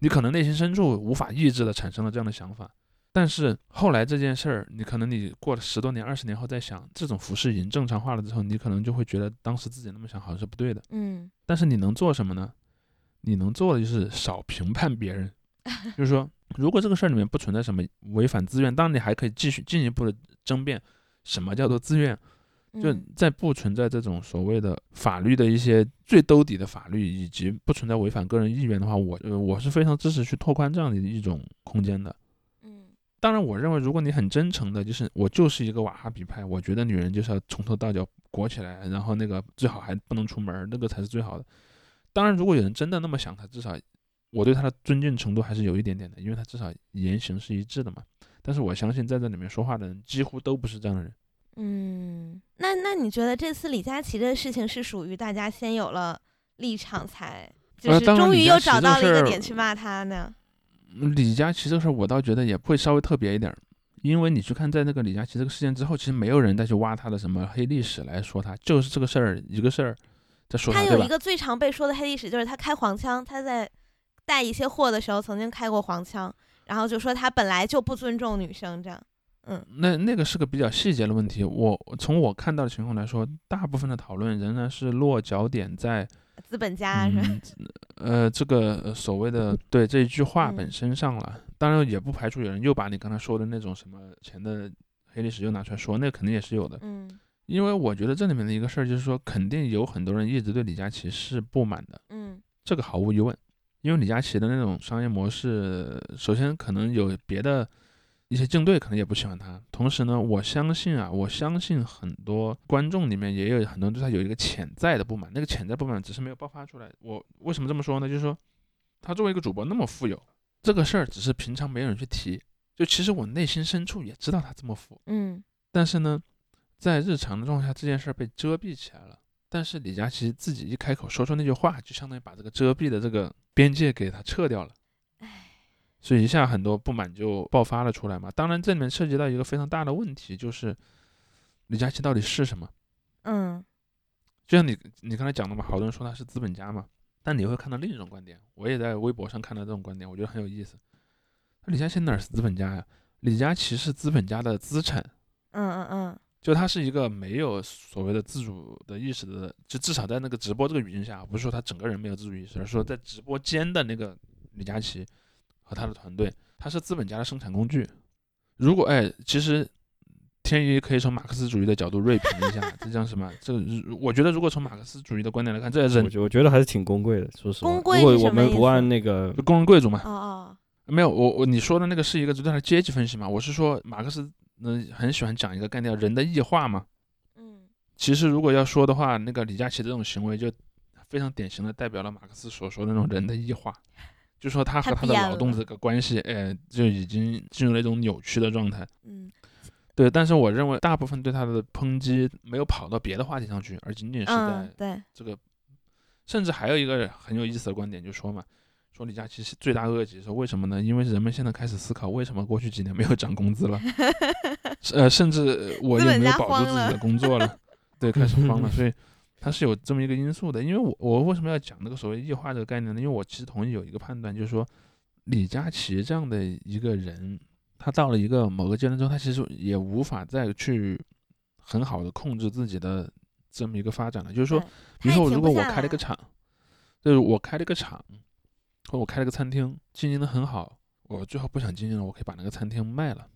你可能内心深处无法抑制的产生了这样的想法。但是后来这件事儿，你可能你过了十多年、二十年后再想，这种服饰已经正常化了之后，你可能就会觉得当时自己那么想好像是不对的。嗯。但是你能做什么呢？你能做的就是少评判别人，就是说，如果这个事儿里面不存在什么违反自愿，当然你还可以继续进一步的争辩，什么叫做自愿？就在不存在这种所谓的法律的一些最兜底的法律，以及不存在违反个人意愿的话，我呃我是非常支持去拓宽这样的一种空间的。当然，我认为如果你很真诚的，就是我就是一个瓦哈比派，我觉得女人就是要从头到脚裹起来，然后那个最好还不能出门，那个才是最好的。当然，如果有人真的那么想，他至少我对他的尊敬程度还是有一点点的，因为他至少言行是一致的嘛。但是我相信在这里面说话的人几乎都不是这样的人。嗯，那那你觉得这次李佳琦的事情是属于大家先有了立场才，就是终于又找到了一个点去骂他呢？李佳琦这个事儿，我倒觉得也会稍微特别一点儿，因为你去看，在那个李佳琦这个事件之后，其实没有人再去挖他的什么黑历史来说他，就是这个事儿一个事儿在说他。他有一个最常被说的黑历史，就是他开黄腔，他在带一些货的时候曾经开过黄腔，然后就说他本来就不尊重女生，这样。嗯，那那个是个比较细节的问题。我从我看到的情况来说，大部分的讨论仍然是落脚点在。资本家是，呃，这个所谓的对这一句话本身上了，当然也不排除有人又把你刚才说的那种什么钱的黑历史又拿出来说，那肯定也是有的。嗯，因为我觉得这里面的一个事儿就是说，肯定有很多人一直对李佳琦是不满的。嗯，这个毫无疑问，因为李佳琦的那种商业模式，首先可能有别的。一些竞队可能也不喜欢他，同时呢，我相信啊，我相信很多观众里面也有很多人对他有一个潜在的不满，那个潜在不满只是没有爆发出来。我为什么这么说呢？就是说，他作为一个主播那么富有，这个事儿只是平常没有人去提，就其实我内心深处也知道他这么富，嗯，但是呢，在日常的状态下，这件事儿被遮蔽起来了。但是李佳琦自己一开口说出那句话，就相当于把这个遮蔽的这个边界给他撤掉了。所以一下很多不满就爆发了出来嘛。当然这里面涉及到一个非常大的问题，就是李佳琦到底是什么？嗯，就像你你刚才讲的嘛，好多人说他是资本家嘛，但你会看到另一种观点。我也在微博上看到这种观点，我觉得很有意思。李佳琦哪是资本家呀？李佳琦是资本家的资产。嗯嗯嗯，就他是一个没有所谓的自主的意识的，就至少在那个直播这个语境下，不是说他整个人没有自主意识，而是说在直播间的那个李佳琦。和他的团队，他是资本家的生产工具。如果哎，其实天一可以从马克思主义的角度锐评一下，这叫什么？这我觉得如果从马克思主义的观点来看，这人我觉得还是挺公贵的。说实话，如果我们不按那个工人贵族嘛。哦哦，没有，我我你说的那个是一个对他的阶级分析嘛？我是说马克思嗯很喜欢讲一个概念，人的异化嘛。嗯，其实如果要说的话，那个李佳琦这种行为就非常典型的代表了马克思所说的那种人的异化。就说他和他的劳动这个关系，哎，就已经进入了一种扭曲的状态。嗯，对。但是我认为大部分对他的抨击没有跑到别的话题上去，而仅仅是在对这个。甚至还有一个很有意思的观点，就说嘛，说李佳琦是罪大恶极，说为什么呢？因为人们现在开始思考，为什么过去几年没有涨工资了？呃，甚至我也没有保住自己的工作了。对，开始慌了，所以。它是有这么一个因素的，因为我我为什么要讲那个所谓异化这个概念呢？因为我其实同意有一个判断，就是说李佳琦这样的一个人，他到了一个某个阶段之后，他其实也无法再去很好的控制自己的这么一个发展了。就是说，比如说如果我开了一个厂，就是我开了一个厂，或者我开了个餐厅，经营的很好，我最后不想经营了，我可以把那个餐厅卖了。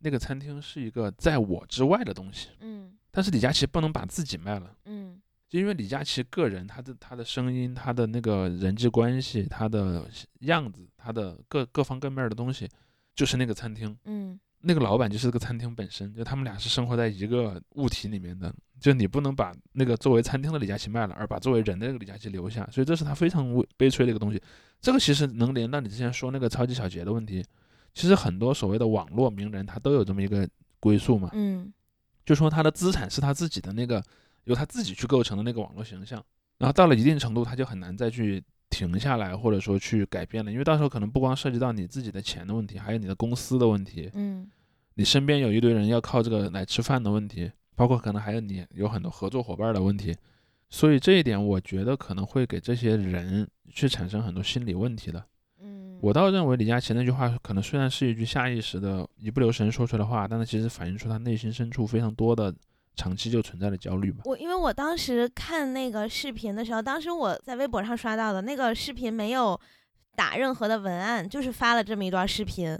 那个餐厅是一个在我之外的东西，嗯，但是李佳琦不能把自己卖了，嗯。因为李佳琦个人，他的他的声音，他的那个人际关系，他的样子，他的各各方各面的东西，就是那个餐厅，嗯，那个老板就是这个餐厅本身，就他们俩是生活在一个物体里面的，就你不能把那个作为餐厅的李佳琦卖了，而把作为人的那个李佳琦留下，所以这是他非常悲催的一个东西。这个其实能连到你之前说那个超级小杰的问题，其实很多所谓的网络名人他都有这么一个归宿嘛，嗯，就说他的资产是他自己的那个。由他自己去构成的那个网络形象，然后到了一定程度，他就很难再去停下来，或者说去改变了，因为到时候可能不光涉及到你自己的钱的问题，还有你的公司的问题，嗯，你身边有一堆人要靠这个来吃饭的问题，包括可能还有你有很多合作伙伴的问题，所以这一点我觉得可能会给这些人去产生很多心理问题的。嗯，我倒认为李佳琦那句话可能虽然是一句下意识的一不留神说出来的话，但是其实反映出他内心深处非常多的。长期就存在的焦虑吧。我因为我当时看那个视频的时候，当时我在微博上刷到的那个视频没有打任何的文案，就是发了这么一段视频。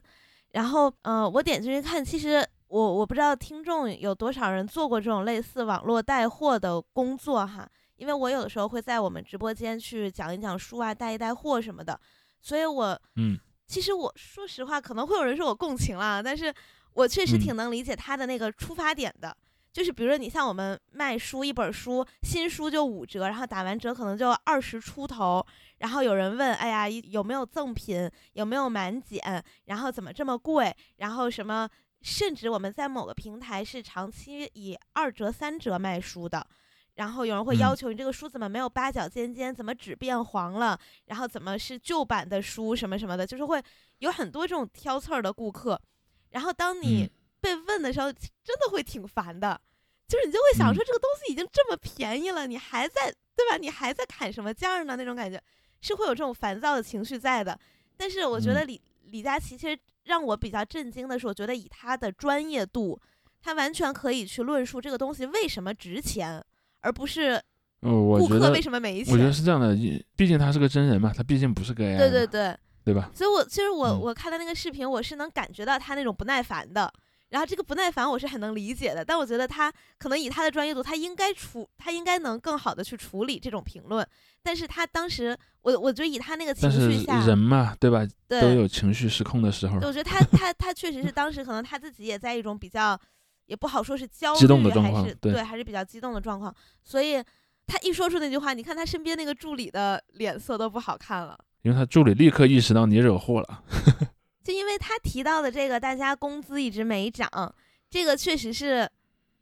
然后，呃，我点进去看，其实我我不知道听众有多少人做过这种类似网络带货的工作哈。因为我有的时候会在我们直播间去讲一讲书啊，带一带货什么的。所以，我嗯，其实我说实话，可能会有人说我共情了，但是我确实挺能理解他的那个出发点的。就是比如说，你像我们卖书，一本书新书就五折，然后打完折可能就二十出头。然后有人问，哎呀，有没有赠品？有没有满减？然后怎么这么贵？然后什么？甚至我们在某个平台是长期以二折、三折卖书的。然后有人会要求你这个书怎么没有八角尖尖？怎么纸变黄了？然后怎么是旧版的书？什么什么的，就是会有很多这种挑刺儿的顾客。然后当你。被问的时候，真的会挺烦的，就是你就会想说，这个东西已经这么便宜了，你还在对吧？你还在砍什么价呢？那种感觉是会有这种烦躁的情绪在的。但是我觉得李李佳琦其实让我比较震惊的是，我觉得以他的专业度，他完全可以去论述这个东西为什么值钱，而不是顾客为什么没钱。我觉得是这样的，毕竟他是个真人嘛，他毕竟不是个 AI，对对对，对吧？所以我其实我我看了那个视频，我是能感觉到他那种不耐烦的。然后这个不耐烦我是很能理解的，但我觉得他可能以他的专业度，他应该处，他应该能更好的去处理这种评论。但是他当时，我我觉得以他那个情绪下，人嘛，对吧？对，都有情绪失控的时候。我觉得他 他他确实是当时可能他自己也在一种比较，也不好说是焦虑还是对，还是比较激动的状况。所以他一说出那句话，你看他身边那个助理的脸色都不好看了，因为他助理立刻意识到你惹祸了。就因为他提到的这个，大家工资一直没涨。这个确实是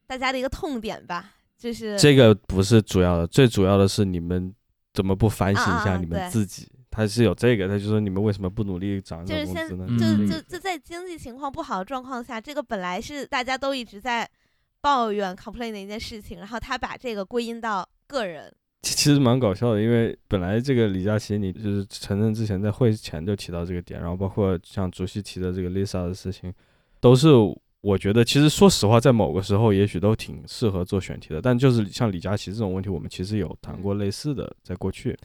大家的一个痛点吧，就是这个不是主要的，最主要的是你们怎么不反省一下你们自己？他是有这个，他就说你们为什么不努力涨涨工资呢？就就就在经济情况不好的状况下，这个本来是大家都一直在抱怨 complain 的一件事情，然后他把这个归因到个人，其实蛮搞笑的，因为本来这个李佳琦，你就是承认之前在会前就提到这个点，然后包括像主席提的这个 Lisa 的事情，都是。我觉得其实说实话，在某个时候也许都挺适合做选题的，但就是像李佳琦这种问题，我们其实有谈过类似的，在过去。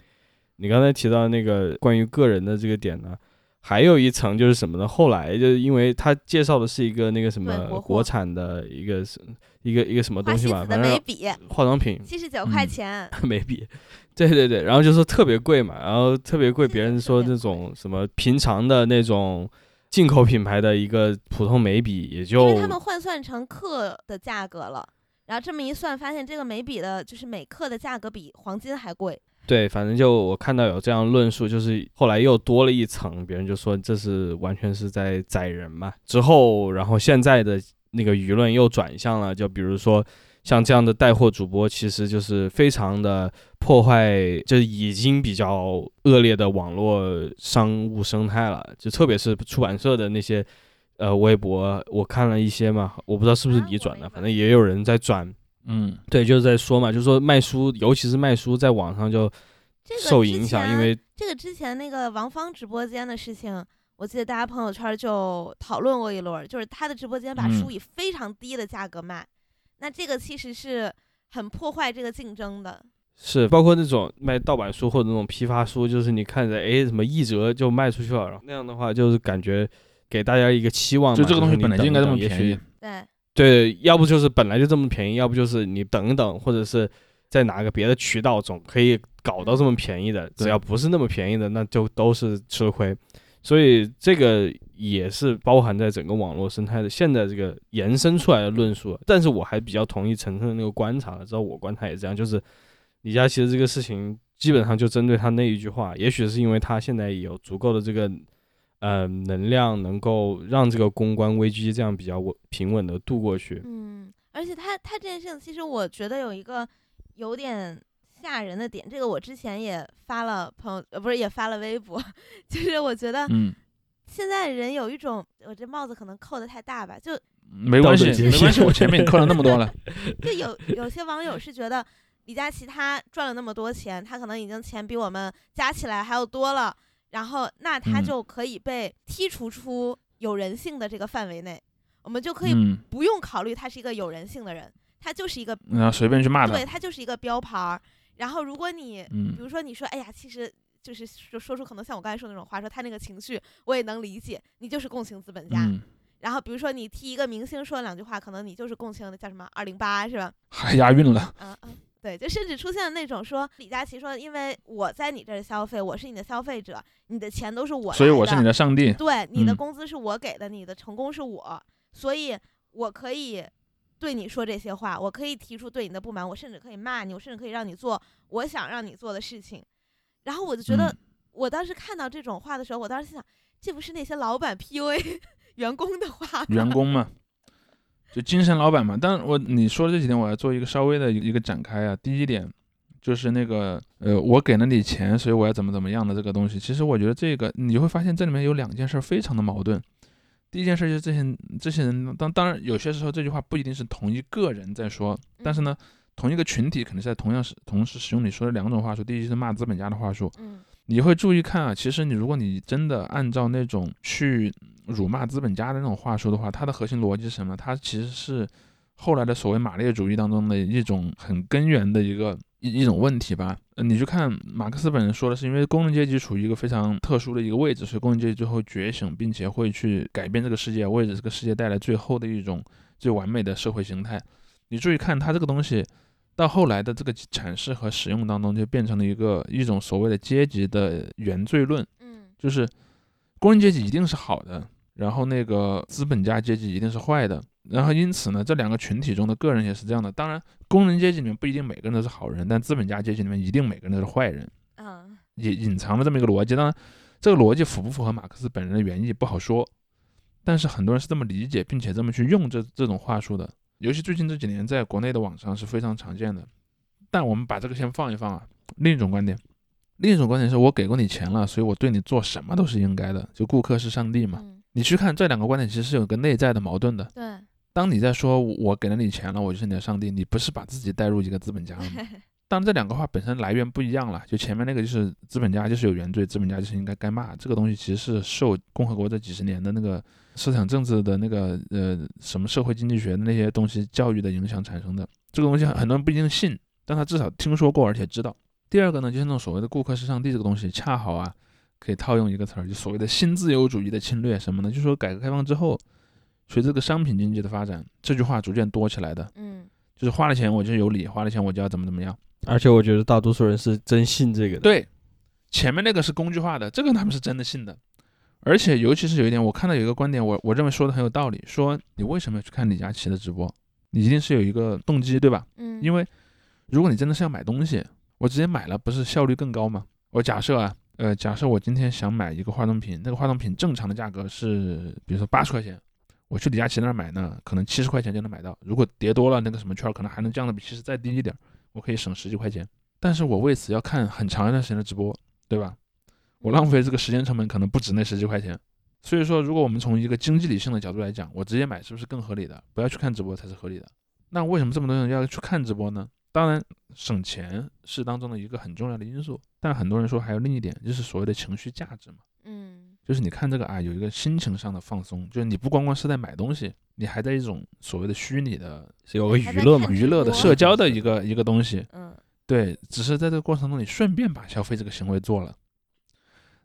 你刚才提到那个关于个人的这个点呢，还有一层就是什么呢？后来就是因为他介绍的是一个那个什么国产的一个是一个一个什么东西嘛，西子的反正眉笔，化妆品七十九块嗯钱，眉笔，对对对，然后就说特别贵嘛，然后特别贵，别人说那种什么平常的那种进口品牌的一个普通眉笔也因就为他们换算成克的价格了。然后这么一算，发现这个眉笔的就是每克的价格比黄金还贵。对，反正就我看到有这样论述，就是后来又多了一层，别人就说这是完全是在宰人嘛。之后，然后现在的那个舆论又转向了，就比如说像这样的带货主播，其实就是非常的破坏，就是已经比较恶劣的网络商务生态了。就特别是出版社的那些呃微博，我看了一些嘛，我不知道是不是啊你转的，反正也有人在转。嗯，对，就是在说嘛，就是说卖书，尤其是卖书，在网上就受影响，因为这个之前那个王芳直播间的事情，我记得大家朋友圈就讨论过一轮儿，就是他的直播间把书嗯以非常低的价格卖，那这个其实是很破坏这个竞争的。是包括那种卖盗版书或者那种批发书，就是你看着哎什么一折就卖出去了，然后那样的话就是感觉给大家一个期望嘛，就这个东西本来就应该这么便宜。对，对，要不就是本来就这么便宜，要不就是你等一等，或者是在哪个别的渠道总可以搞到这么便宜的。只要不是那么便宜的，那就都是吃亏。所以这个也是包含在整个网络生态的现在这个延伸出来的论述。但是我还比较同意陈晨的那个观察了，知道我观察也这样，就是李佳琦的这个事情基本上就针对他那一句话，也许是因为他现在有足够的这个。呃，能量能够让这个公关危机这样比较稳平稳的度过去。嗯，而且他他这件事情，其实我觉得有一个有点吓人的点，这个我之前也发了朋友，呃，不是也发了微博，就是我觉得嗯，现在人有一种，我这帽子可能扣的太大吧，就没关系没关系，我前面 扣了那么多了。就有有些网友是觉得李佳琦他赚了那么多钱，他可能已经钱比我们加起来还要多了，然后那他嗯就可以被剔除出有人性的这个范围内，我们就可以嗯，不用考虑他是一个有人性的人，他就是一个随便去骂他对，。他就是一个标牌儿。然后如果你比嗯如说你说，哎呀，其实就是说说出可能像我刚才说的那种话，说他那个情绪我也能理解，你就是共情资本家。嗯，然后比如说你替一个明星说两句话，可能你就是共情的叫什么二零八是吧？还押韵了。嗯嗯，对，就甚至出现了那种说李佳琦说，因为我在你这儿消费，我是你的消费者，你的钱都是我的，所以我是你的上帝。对，你的嗯工资是我给的，你的成功是我，所以我可以对你说这些话，我可以提出对你的不满，我甚至可以骂你，我甚至可以让你做我想让你做的事情。然后我就觉得，嗯我当时看到这种话的时候，我当时心想，这不是那些老板 PUA 员工的话吗？员工嘛，就精神老板嘛。但我你说的这几点，我要做一个稍微的一个展开啊。第一点就是那个呃，我给了你钱，所以我要怎么怎么样的这个东西。其实我觉得这个你会发现这里面有两件事非常的矛盾。第一件事就是这些这些人，当当然有些时候这句话不一定是同一个人在说，但是呢，同一个群体肯定是在同样使同时使用你说的两种话术。第一是骂资本家的话术，嗯你会注意看啊，其实你如果你真的按照那种去辱骂资本家的那种话术的话，它的核心逻辑是什么？它其实是后来的所谓马列主义当中的一种很根源的一个一一种问题吧。你去看马克思本人说的是，因为工人阶级处于一个非常特殊的一个位置，所以工人阶级最后觉醒，并且会去改变这个世界，为这个世界带来最后的一种最完美的社会形态。你注意看，它这个东西到后来的这个阐释和使用当中，就变成了一个一种所谓的阶级的原罪论，嗯就是工人阶级一定是好的，然后那个资本家阶级一定是坏的，然后因此呢，这两个群体中的个人也是这样的。当然，工人阶级里面不一定每个人都是好人，但资本家阶级里面一定每个人都是坏人，嗯也隐藏了这么一个逻辑。当然，这个逻辑符不符合马克思本人的原意不好说，但是很多人是这么理解，并且这么去用这这种话术的。尤其最近这几年，在国内的网上是非常常见的。但我们把这个先放一放啊。另一种观点，另一种观点是我给过你钱了，所以我对你做什么都是应该的，就顾客是上帝嘛。嗯，你去看这两个观点，其实是有个内在的矛盾的。对，当你在说我给了你钱了，我就是你的上帝，你不是把自己带入一个资本家了吗？当然，这两个话本身来源不一样了。就前面那个就是资本家就是有原罪，资本家就是应该该骂。这个东西其实是受共和国这几十年的那个市场政治的那个呃什么社会经济学的那些东西教育的影响产生的。这个东西很很多人不一定信，但他至少听说过而且知道。第二个呢，就是那种所谓的顾客是上帝这个东西，恰好啊可以套用一个词儿，就所谓的新自由主义的侵略什么呢？就说改革开放之后，随着这个商品经济的发展，这句话逐渐多起来的。嗯，就是花了钱我就有理，花了钱我就要怎么怎么样。而且我觉得大多数人是真信这个的。对，前面那个是工具化的，这个他们是真的信的。而且尤其是有一点，我看到有一个观点，我我认为说的很有道理，说你为什么要去看李佳琦的直播？你一定是有一个动机，对吧？嗯，因为如果你真的是要买东西，我直接买了，不是效率更高吗？我假设啊，呃，假设我今天想买一个化妆品，那个化妆品正常的价格是，比如说八十块钱，我去李佳琦那儿买呢，可能七十块钱就能买到。如果叠多了，那个什么券可能还能降的比七十再低一点，我可以省十几块钱。但是我为此要看很长一段时间的直播，对吧？我浪费这个时间成本可能不止那十几块钱。所以说，如果我们从一个经济理性的角度来讲，我直接买是不是更合理的？不要去看直播才是合理的。那为什么这么多人要去看直播呢？当然，省钱是当中的一个很重要的因素，但很多人说还有另一点，就是所谓的情绪价值嘛。嗯，就是你看这个啊，有一个心情上的放松，就是你不光光是在买东西，你还在一种所谓的虚拟的，是有个娱乐嘛，娱乐的社交的一个一个东西。嗯，对，只是在这个过程中，你顺便把消费这个行为做了。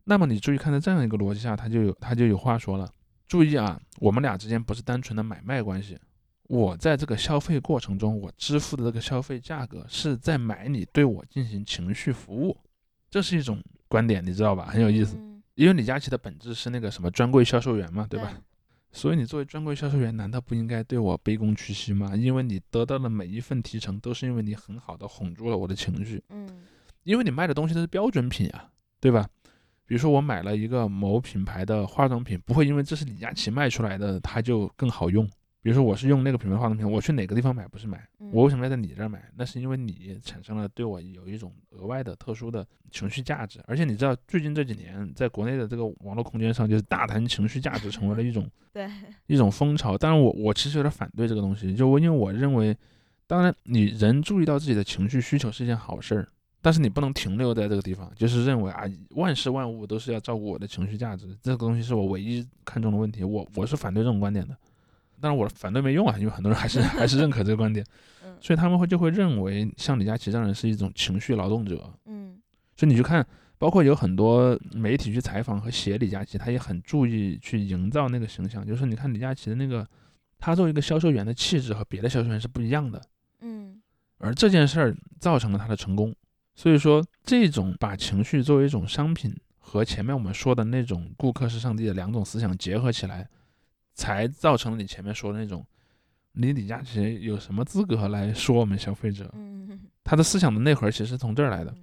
那么你注意看，在这样一个逻辑下，他就有他就有话说了。注意啊，我们俩之间不是单纯的买卖关系。我在这个消费过程中，我支付的这个消费价格是在买你对我进行情绪服务，这是一种观点，你知道吧？很有意思。因为李佳琦的本质是那个什么专柜销售员嘛，对吧？所以你作为专柜销售员，难道不应该对我卑躬屈膝吗？因为你得到的每一份提成，都是因为你很好的哄住了我的情绪。嗯，因为你卖的东西都是标准品啊，对吧？比如说我买了一个某品牌的化妆品，不会因为这是李佳琦卖出来的，它就更好用。比如说我是用那个品牌化妆品，我去哪个地方买不是买，我为什么要在你这儿买？那是因为你产生了对我有一种额外的特殊的情绪价值。而且你知道，最近这几年在国内的这个网络空间上，就是大谈情绪价值成为了一种 对一种风潮。当然，我我其实有点反对这个东西，就我因为我认为，当然你人注意到自己的情绪需求是一件好事儿，但是你不能停留在这个地方，就是认为啊万事万物都是要照顾我的情绪价值，这个东西是我唯一看重的问题。我我是反对这种观点的。但是我反对没用啊，因为很多人还是 还是认可这个观点，所以他们会就会认为像李佳琦这样人是一种情绪劳动者，嗯，所以你去看，包括有很多媒体去采访和写李佳琦，他也很注意去营造那个形象，就是你看李佳琦的那个，他作为一个销售员的气质和别的销售员是不一样的，嗯，而这件事儿造成了他的成功，所以说这种把情绪作为一种商品和前面我们说的那种顾客是上帝的两种思想结合起来。才造成了你前面说的那种，你李佳琦有什么资格来说我们消费者？嗯，他的思想的内核其实是从这儿来的。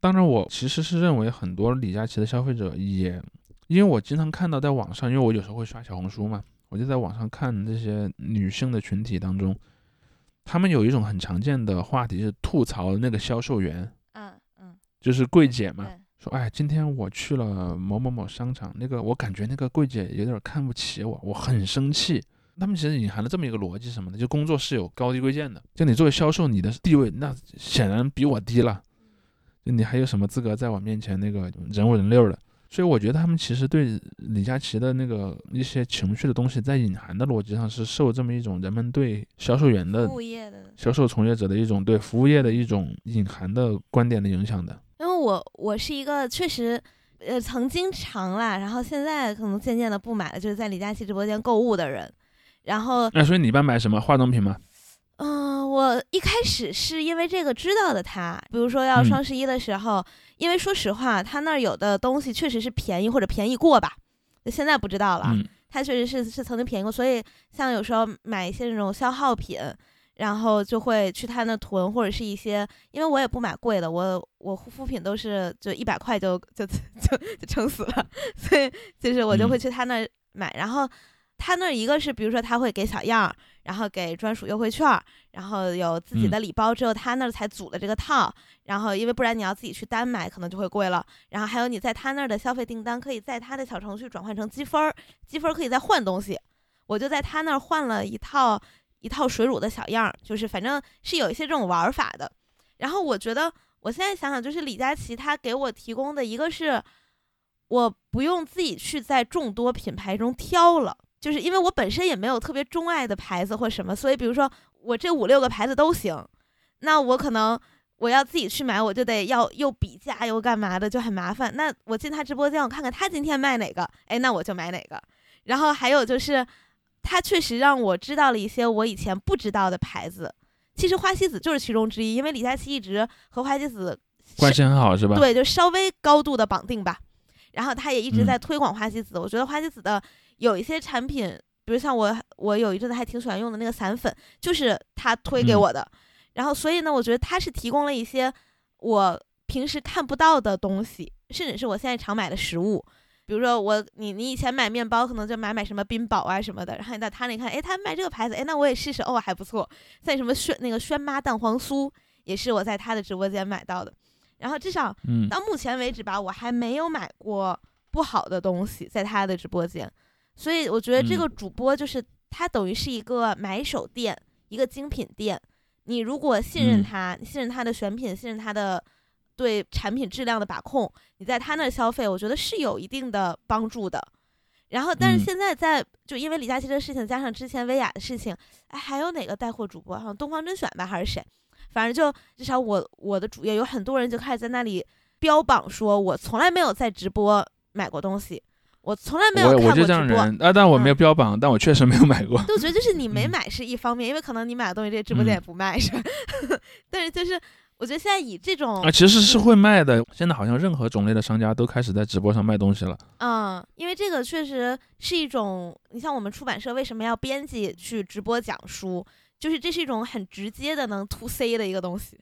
当然，我其实是认为很多李佳琦的消费者也，因为我经常看到在网上，因为我有时候会刷小红书嘛，我就在网上看这些女性的群体当中，他们有一种很常见的话题是吐槽那个销售员，嗯嗯，就是柜姐嘛。说哎，今天我去了某某某商场，那个我感觉那个柜姐有点看不起我，我很生气。他们其实隐含了这么一个逻辑什么的，就工作是有高低贵贱的。就你作为销售，你的地位那显然比我低了，就你还有什么资格在我面前那个人五人六的？所以我觉得他们其实对李佳琦的那个一些情绪的东西，在隐含的逻辑上是受这么一种人们对销售员的、服务业的销售从业者的一种对服务业的一种隐含的观点的影响的。我我是一个确实，呃，曾经常啦，然后现在可能渐渐的不买了，就是在李佳琦直播间购物的人。然后，那所以你一般买什么化妆品吗？嗯，我一开始是因为这个知道的他，比如说要双十一的时候，因为说实话，他那儿有的东西确实是便宜或者便宜过吧，现在不知道了。他确实是是曾经便宜过，所以像有时候买一些那种消耗品。然后就会去他那囤，或者是一些，因为我也不买贵的，我我护肤品都是就一百块就就就就撑死了，所以就是我就会去他那买。然后他那一个是，比如说他会给小样，然后给专属优惠券，然后有自己的礼包，只有他那才组的这个套。然后因为不然你要自己去单买，可能就会贵了。然后还有你在他那儿的消费订单，可以在他的小程序转换成积分，积分可以再换东西。我就在他那儿换了一套。一套水乳的小样儿，就是反正是有一些这种玩法的。然后我觉得，我现在想想，就是李佳琦他给我提供的一个是，我不用自己去在众多品牌中挑了，就是因为我本身也没有特别钟爱的牌子或什么，所以比如说我这五六个牌子都行，那我可能我要自己去买，我就得要又比价又干嘛的，就很麻烦。那我进他直播间，我看看他今天卖哪个，哎，那我就买哪个。然后还有就是，他确实让我知道了一些我以前不知道的牌子。其实花西子就是其中之一，因为李佳琦一直和花西子关系很好，是吧？对，就稍微高度的绑定吧。然后他也一直在推广花西子。我觉得花西子的有一些产品，比如像我，我有一阵子还挺喜欢用的那个散粉，就是他推给我的。然后，所以呢，我觉得他是提供了一些我平时看不到的东西，甚至是我现在常买的食物。比如说，我你你以前买面包可能就买买什么冰宝啊什么的，然后你到他那看，哎，他卖这个牌子，哎，那我也试试，哦，还不错。在什么轩那个轩妈蛋黄酥也是我在他的直播间买到的。然后至少到目前为止吧，我还没有买过不好的东西在他的直播间。所以我觉得这个主播就是他等于是一个买手店，一个精品店。你如果信任他，信任他的选品，信任他的对产品质量的把控，你在他那儿消费，我觉得是有一定的帮助的。然后，但是现在在就因为李佳琦的事情，加上之前薇娅的事情，哎，还有哪个带货主播？好像东方甄选吧，还是谁？反正就至少我我的主页有很多人就开始在那里标榜说，我从来没有在直播买过东西。我从来没有看过直播啊，但我没有标榜，但我确实没有买过。我觉得就是你没买是一方面，因为可能你买的东西这直播间也不卖，是吧？但是就是我觉得现在以这种啊，其实是会卖的。现在好像任何种类的商家都开始在直播上卖东西了。嗯，因为这个确实是一种，你像我们出版社为什么要编辑去直播讲书，就是这是一种很直接的能 to C 的一个东西，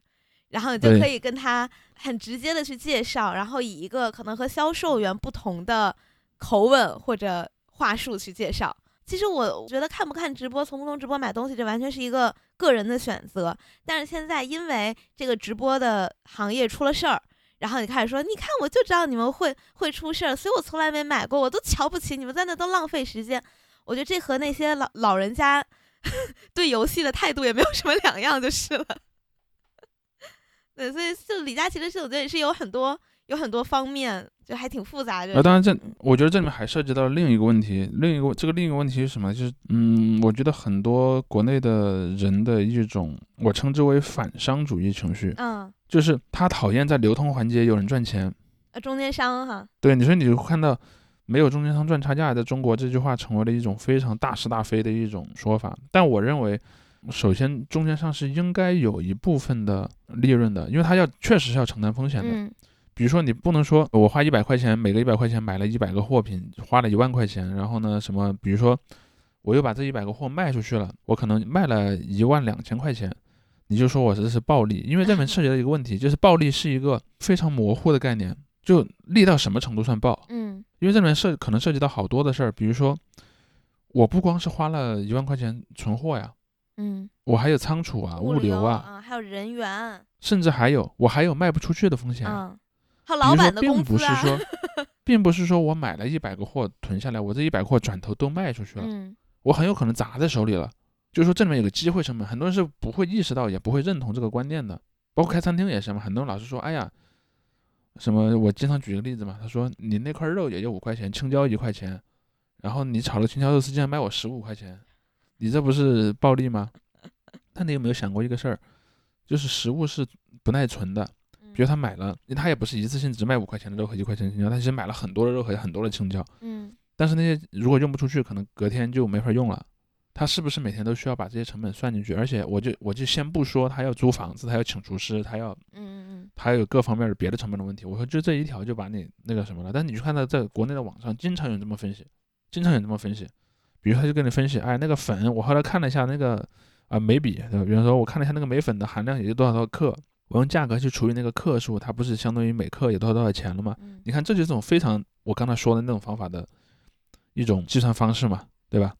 然后你就可以跟他很直接的去介绍，然后以一个可能和销售员不同的。口吻或者话术去介绍，其实我觉得看不看直播，从不从直播买东西，这完全是一个个人的选择。但是现在因为这个直播的行业出了事儿，然后你开始说，你看我就知道你们会会出事儿，所以我从来没买过，我都瞧不起你们在那都浪费时间。我觉得这和那些老老人家 对游戏的态度也没有什么两样，就是了。对，所以就李佳琦的事，我觉得也是有很多。有很多方面，就还挺复杂的。那当然，这我觉得这里面还涉及到另一个问题，另一个这个另一个问题是什么？就是嗯，我觉得很多国内的人的一种，我称之为反商主义情绪。嗯，就是他讨厌在流通环节有人赚钱，呃，中间商哈。对，你说你会看到没有中间商赚差价，在中国这句话成为了一种非常大是大非的一种说法。但我认为，首先中间商是应该有一部分的利润的，因为他要确实是要承担风险的。比如说，你不能说我花一百块钱，每个一百块钱买了一百个货品，花了一万块钱，然后呢，什么？比如说，我又把这一百个货卖出去了，我可能卖了一万两千块钱，你就说我这是暴利，因为这里面涉及到一个问题，就是暴利是一个非常模糊的概念，就利到什么程度算暴？嗯，因为这里面涉可能涉及到好多的事儿，比如说，我不光是花了一万块钱存货呀，嗯，我还有仓储啊、物流啊，还有人员，甚至还有我还有卖不出去的风险。比如说，并不是说，并不是说我买了一百个货囤下来，我这一百个货转头都卖出去了，我很有可能砸在手里了。就是说，这里面有个机会成本，很多人是不会意识到，也不会认同这个观念的。包括开餐厅也是嘛，很多人老是说，哎呀，什么？我经常举个例子嘛，他说你那块肉也就五块钱，青椒一块钱，然后你炒了青椒肉丝竟然卖我十五块钱，你这不是暴利吗？但你有没有想过一个事儿，就是食物是不耐存的。比如他买了，他也不是一次性只卖五块钱的肉和一块钱青椒，他其实买了很多的肉和很多的青椒。嗯，但是那些如果用不出去，可能隔天就没法用了。他是不是每天都需要把这些成本算进去？而且我就我就先不说他要租房子，他要请厨师，他要嗯嗯嗯，他有各方面的别的成本的问题。我说就这一条就把你那个什么了。但你去看到在国内的网上经常有这么分析，经常有这么分析。比如他就跟你分析，哎，那个粉我后来看了一下那个啊眉笔，对吧？比方说我看了一下那个眉粉的含量也就多少多少克。我用价格去除以那个克数，它不是相当于每克有多少多少钱了吗？你看，这就是种非常我刚才说的那种方法的一种计算方式嘛，对吧？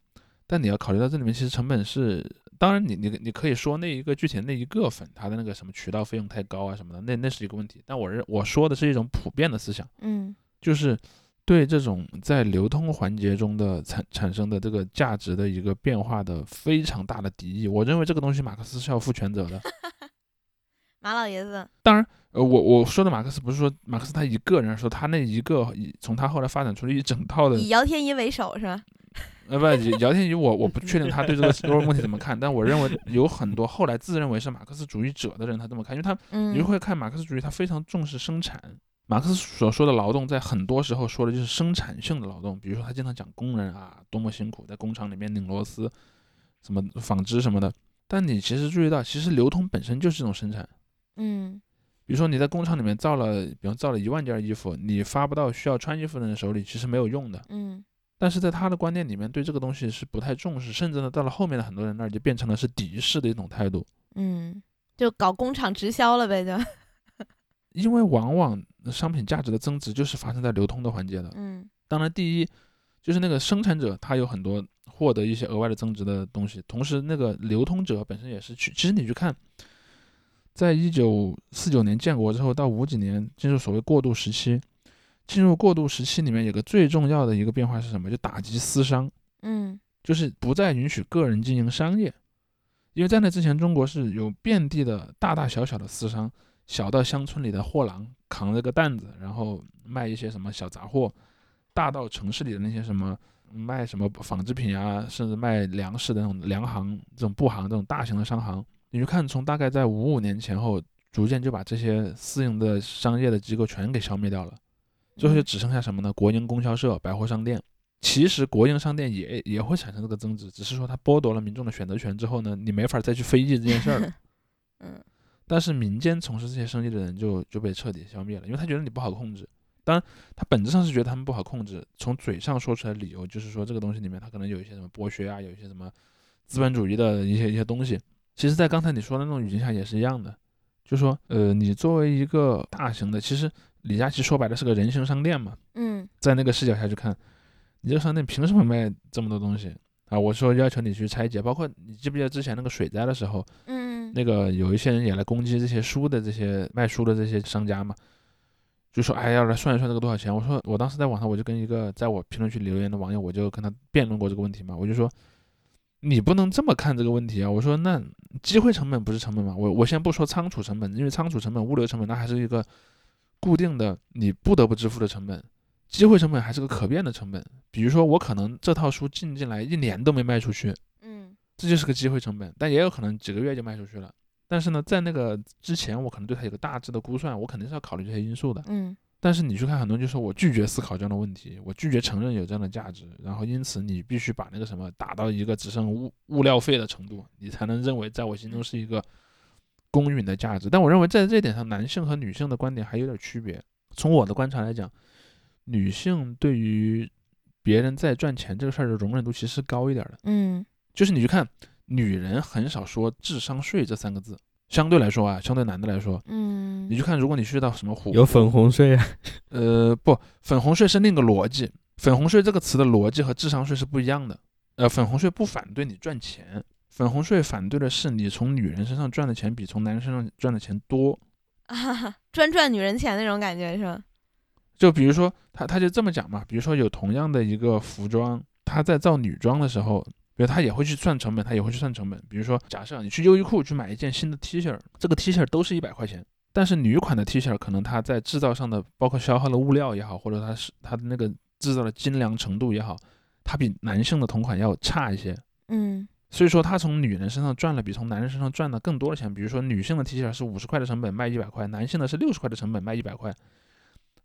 但你要考虑到这里面其实成本是，当然你你你可以说那一个具体的那一个粉它的那个什么渠道费用太高啊什么的，那那是一个问题。但我认我说的是一种普遍的思想，嗯，就是对这种在流通环节中的产产生的这个价值的一个变化的非常大的敌意。我认为这个东西马克思是要负全责的。马老爷子，当然，呃，我我说的马克思不是说马克思他一个人说他那一个，从他后来发展出了一整套的，以姚天一为首是吧？呃，不，姚天一，我我不确定他对这个 问题怎么看，但我认为有很多后来自认为是马克思主义者的人，他这么看，因为他 你会看马克思主义，他非常重视生产。马克思所说的劳动，在很多时候说的就是生产性的劳动，比如说他经常讲工人啊多么辛苦，在工厂里面拧螺丝，什么纺织什么的。但你其实注意到，其实流通本身就是一种生产。嗯，比如说你在工厂里面造了，比方造了一万件衣服，你发不到需要穿衣服的人手里，其实没有用的。嗯。但是在他的观念里面，对这个东西是不太重视，甚至呢，到了后面的很多人那儿就变成了是敌视的一种态度。嗯，就搞工厂直销了呗，就。因为往往商品价值的增值就是发生在流通的环节的。嗯，当然，第一就是那个生产者他有很多获得一些额外的增值的东西，同时那个流通者本身也是去。其实你去看，在一九四九年建国之后到五几年进入所谓过渡时期。进入过渡时期里面有个最重要的一个变化是什么？就打击私商，嗯，就是不再允许个人经营商业，因为在那之前，中国是有遍地的大大小小的私商，小到乡村里的货郎扛着个担子，然后卖一些什么小杂货，大到城市里的那些什么卖什么纺织品啊，甚至卖粮食的那种粮行、这种布行这种大型的商行，你去看，从大概在五五年前后，逐渐就把这些私营的商业的机构全给消灭掉了。最后就只剩下什么呢？国营供销社、百货商店。其实国营商店也也会产生这个增值，只是说它剥夺了民众的选择权之后呢，你没法再去非议这件事儿了。嗯。但是民间从事这些生意的人就就被彻底消灭了，因为他觉得你不好控制。当然，他本质上是觉得他们不好控制，从嘴上说出来的理由就是说这个东西里面它可能有一些什么剥削啊，有一些什么资本主义的一些一些东西。其实，在刚才你说的那种语境下也是一样的，就说呃，你作为一个大型的，其实。李佳琦说白了是个人形商店嘛，嗯，在那个视角下去看，你这个商店凭什么卖这么多东西啊？我说要求你去拆解，包括你记不记得之前那个水灾的时候，嗯，那个有一些人也来攻击这些书的这些卖书的这些商家嘛，就说哎要来算一算这个多少钱？我说我当时在网上我就跟一个在我评论区留言的网友，我就跟他辩论过这个问题嘛，我就说你不能这么看这个问题啊！我说那机会成本不是成本吗？我我先不说仓储成本，因为仓储成本、物流成本那还是一个。固定的你不得不支付的成本，机会成本还是个可变的成本。比如说，我可能这套书进进来一年都没卖出去，嗯，这就是个机会成本。但也有可能几个月就卖出去了。但是呢，在那个之前，我可能对它有个大致的估算，我肯定是要考虑这些因素的，嗯。但是你去看，很多人就说我拒绝思考这样的问题，我拒绝承认有这样的价值，然后因此你必须把那个什么打到一个只剩物物料费的程度，你才能认为在我心中是一个。公允的价值，但我认为在这点上，男性和女性的观点还有点区别。从我的观察来讲，女性对于别人在赚钱这个事儿的容忍度其实高一点的。嗯，就是你去看，女人很少说智商税这三个字，相对来说啊，相对男的来说，嗯，你去看，如果你去到什么虎，有粉红税啊，呃，不，粉红税是另一个逻辑。粉红税这个词的逻辑和智商税是不一样的。呃，粉红税不反对你赚钱。粉红税反对的是你从女人身上赚的钱比从男人身上赚的钱多，啊，专赚女人钱那种感觉是吧？就比如说他他就这么讲嘛，比如说有同样的一个服装，他在造女装的时候，比如他也会去算成本，他也会去算成本。比如说假设你去优衣库去买一件新的 T 恤，这个 T 恤都是一百块钱，但是女款的 T 恤可能它在制造上的包括消耗的物料也好，或者它是它的那个制造的精良程度也好，它比男性的同款要差一些。嗯。所以说，他从女人身上赚了比从男人身上赚的更多的钱。比如说，女性的 T 恤是五十块的成本卖一百块，男性的是六十块的成本卖一百块。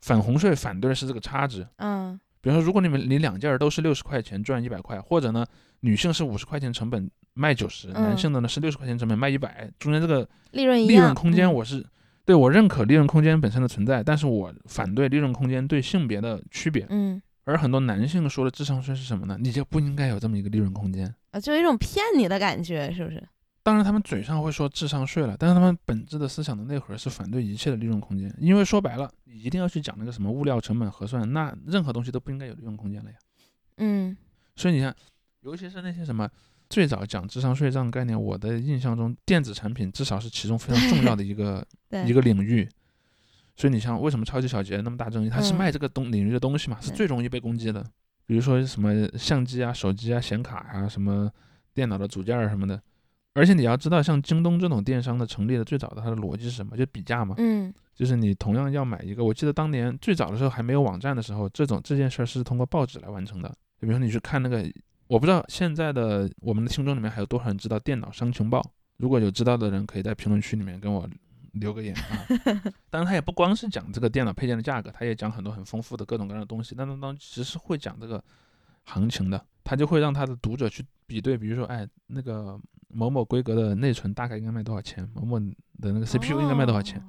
粉红税反对的是这个差值。嗯，比如说，如果你们你两件都是六十块钱赚一百块，或者呢，女性是五十块钱成本卖九十，男性的呢是六十块钱成本卖一百，中间这个利润利润空间，我是对我认可利润空间本身的存在，但是我反对利润空间对性别的区别。嗯。而很多男性说的智商税是什么呢？你就不应该有这么一个利润空间啊，就有一种骗你的感觉，是不是？当然，他们嘴上会说智商税了，但是他们本质的思想的内核是反对一切的利润空间。因为说白了，你一定要去讲那个什么物料成本核算，那任何东西都不应该有利润空间了呀。嗯。所以你看，尤其是那些什么最早讲智商税这样的概念，我的印象中，电子产品至少是其中非常重要的一个 一个领域。所以你像为什么超级小杰那么大争议？他是卖这个东领域的东西嘛，是最容易被攻击的。比如说什么相机啊、手机啊、显卡啊、什么电脑的组件什么的。而且你要知道，像京东这种电商的成立的最早的它的逻辑是什么？就比价嘛。嗯。就是你同样要买一个，我记得当年最早的时候还没有网站的时候，这种这件事儿是通过报纸来完成的。就比如说你去看那个，我不知道现在的我们的听众里面还有多少人知道电脑商情报？如果有知道的人，可以在评论区里面跟我留个言啊。当然，他也不光是讲这个电脑配件的价格，他也讲很多很丰富的各种各样的东西。但当当其实会讲这个行情的，他就会让他的读者去比对，比如说，哎，那个某某规格的内存大概应该卖多少钱，某某的那个 CPU 应该卖多少钱。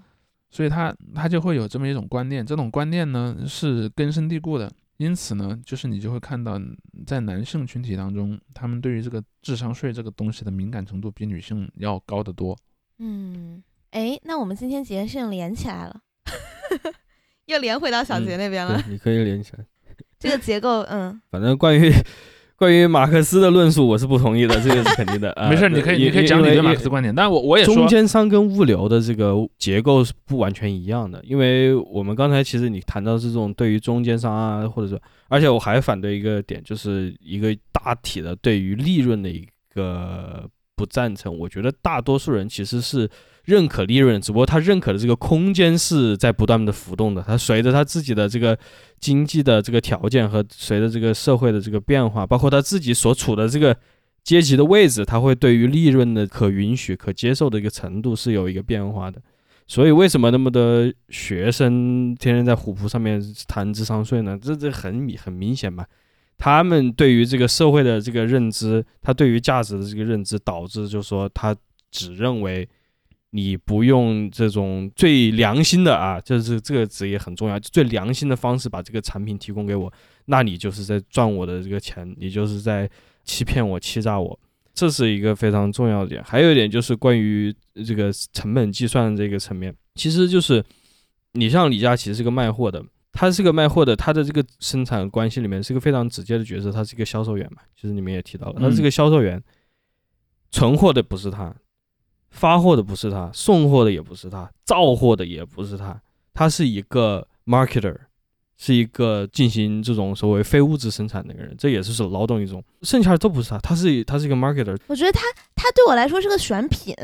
所以他他就会有这么一种观念，这种观念呢是根深蒂固的。因此呢，就是你就会看到，在男性群体当中，他们对于这个智商税这个东西的敏感程度比女性要高得多。嗯，哎，那我们今天节性连起来了，又连回到小杰那边了。你可以连起来。这个结构，嗯，反正关于。关于马克思的论述，我是不同意的，这个是肯定的。没事，你可以你可以讲你的马克思观点，但我我也说，中间商跟物流的这个结构是不完全一样的。因为我们刚才其实你谈到这种对于中间商啊，或者说，而且我还反对一个点，就是一个大体的对于利润的一个不赞成。我觉得大多数人其实是。认可利润，只不过他认可的这个空间是在不断的浮动的。他随着他自己的这个经济的这个条件和随着这个社会的这个变化，包括他自己所处的这个阶级的位置，他会对于利润的可允许、可接受的一个程度是有一个变化的。所以，为什么那么多学生天天在虎扑上面谈智商税呢？这这很很明显嘛。他们对于这个社会的这个认知，他对于价值的这个认知，导致就是说他只认为。你不用这种最良心的啊，就是这个职业很重要，最良心的方式把这个产品提供给我，那你就是在赚我的这个钱，你就是在欺骗我、欺诈我，这是一个非常重要的点。还有一点就是关于这个成本计算这个层面，其实就是你像李佳琦是个卖货的，他是个卖货的，他的这个生产关系里面是个非常直接的角色，他是一个销售员嘛，其实你们也提到了，他是个销售员，存货的不是他。发货的不是他，送货的也不是他，造货的也不是他，他是一个 marketer，是一个进行这种所谓非物质生产的一个人，这也是是劳动一种，剩下的都不是他，他是他是一个 marketer。我觉得他他对我来说是个选品，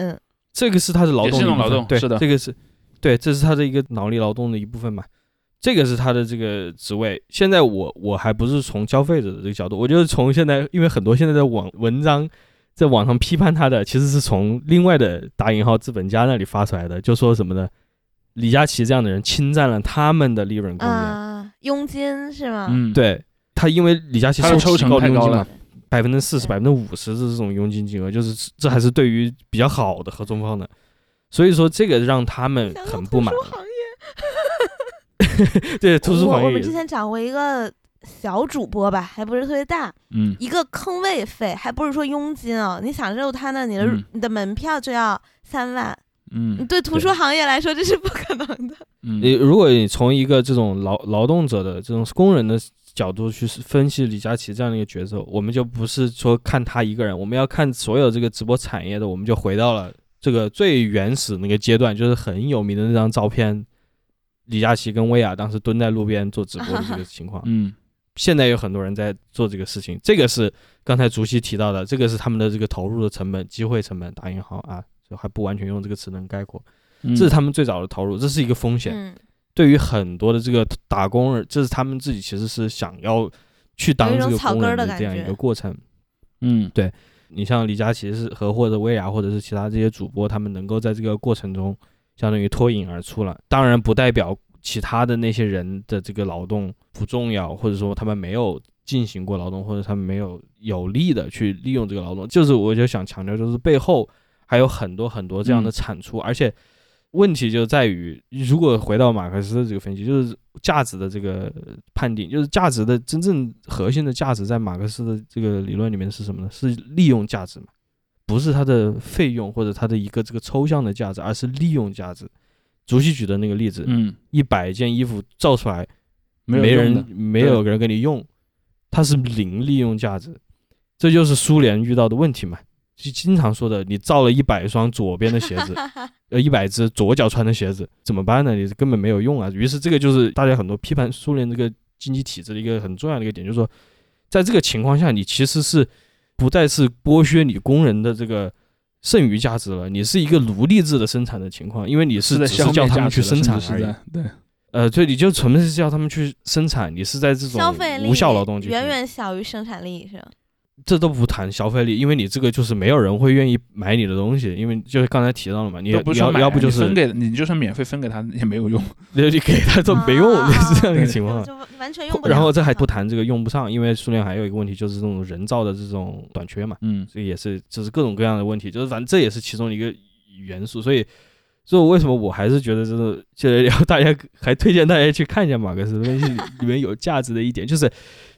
这个是他的劳动，劳动，对，是的，这个是对，这是他的一个脑力劳动的一部分嘛，这个是他的这个职位。现在我我还不是从消费者的这个角度，我就是从现在，因为很多现在的网文章。在网上批判他的，其实是从另外的打引号资本家那里发出来的，就说什么呢？李佳琦这样的人侵占了他们的利润空间，佣金是吗？嗯，对他，因为李佳琦收抽成太高了，百分之四十、百分之五十的这种佣金金额，就是这还是对于比较好的合作方的，所以说这个让他们很不满。行业，对，图书行业，我们之前讲过一个。小主播吧，还不是特别大，嗯，一个坑位费，还不是说佣金哦。你想肉他呢，你的你的门票就要三万，嗯，对图书行业来说这是不可能的。嗯你如果你从一个这种劳劳动者的这种工人的角度去分析李佳琦这样的一个角色，我们就不是说看他一个人，我们要看所有这个直播产业的，我们就回到了这个最原始那个阶段，就是很有名的那张照片，李佳琦跟薇娅当时蹲在路边做直播的这个情况，嗯。现在有很多人在做这个事情，这个是刚才竹溪提到的，这个是他们的这个投入的成本、机会成本打引号啊，就还不完全用这个词能概括，这是他们最早的投入，这是一个风险。对于很多的这个打工人，这是他们自己其实是想要去当这个工人的这样一个过程。嗯，对你像李佳琦是和或者薇娅或者是其他这些主播，他们能够在这个过程中相当于脱颖而出了，当然不代表。其他的那些人的这个劳动不重要，或者说他们没有进行过劳动，或者他们没有有力的去利用这个劳动，就是我就想强调，就是背后还有很多很多这样的产出，而且问题就在于，如果回到马克思的这个分析，就是价值的这个判定，就是价值的真正核心的价值，在马克思的这个理论里面是什么呢？是利用价值嘛？不是它的费用或者它的一个这个抽象的价值，而是利用价值。竹溪举的那个例子，嗯，一百件衣服造出来，没人没有人给你用，它是零利用价值，这就是苏联遇到的问题嘛，就经常说的，你造了一百双左边的鞋子，呃，一百只左脚穿的鞋子怎么办呢？你根本没有用啊。于是这个就是大家很多批判苏联这个经济体制的一个很重要的一个点，就是说，在这个情况下，你其实是不再是剥削你工人的这个。剩余价值了，你是一个奴隶制的生产的情况，因为你是只是叫他们去生产而已。对，呃，对，你就纯粹是叫他们去生产，你是在这种消费力无效劳动远远小于生产力，是吧？这都不谈消费力，因为你这个就是没有人会愿意买你的东西，因为就是刚才提到了嘛，你要要不就是分给你，就算免费分给他也没有用，你 你给他都没用，是这样一个情况，就完全用不。然后这还不谈这个用不上，因为苏联还有一个问题就是这种人造的这种短缺嘛，嗯，这也是就是各种各样的问题，就是反正这也是其中一个元素，所以。所以为什么我还是觉得，就是现在聊大家 还推荐大家去看一下马克思分析里面有价值的一点，就是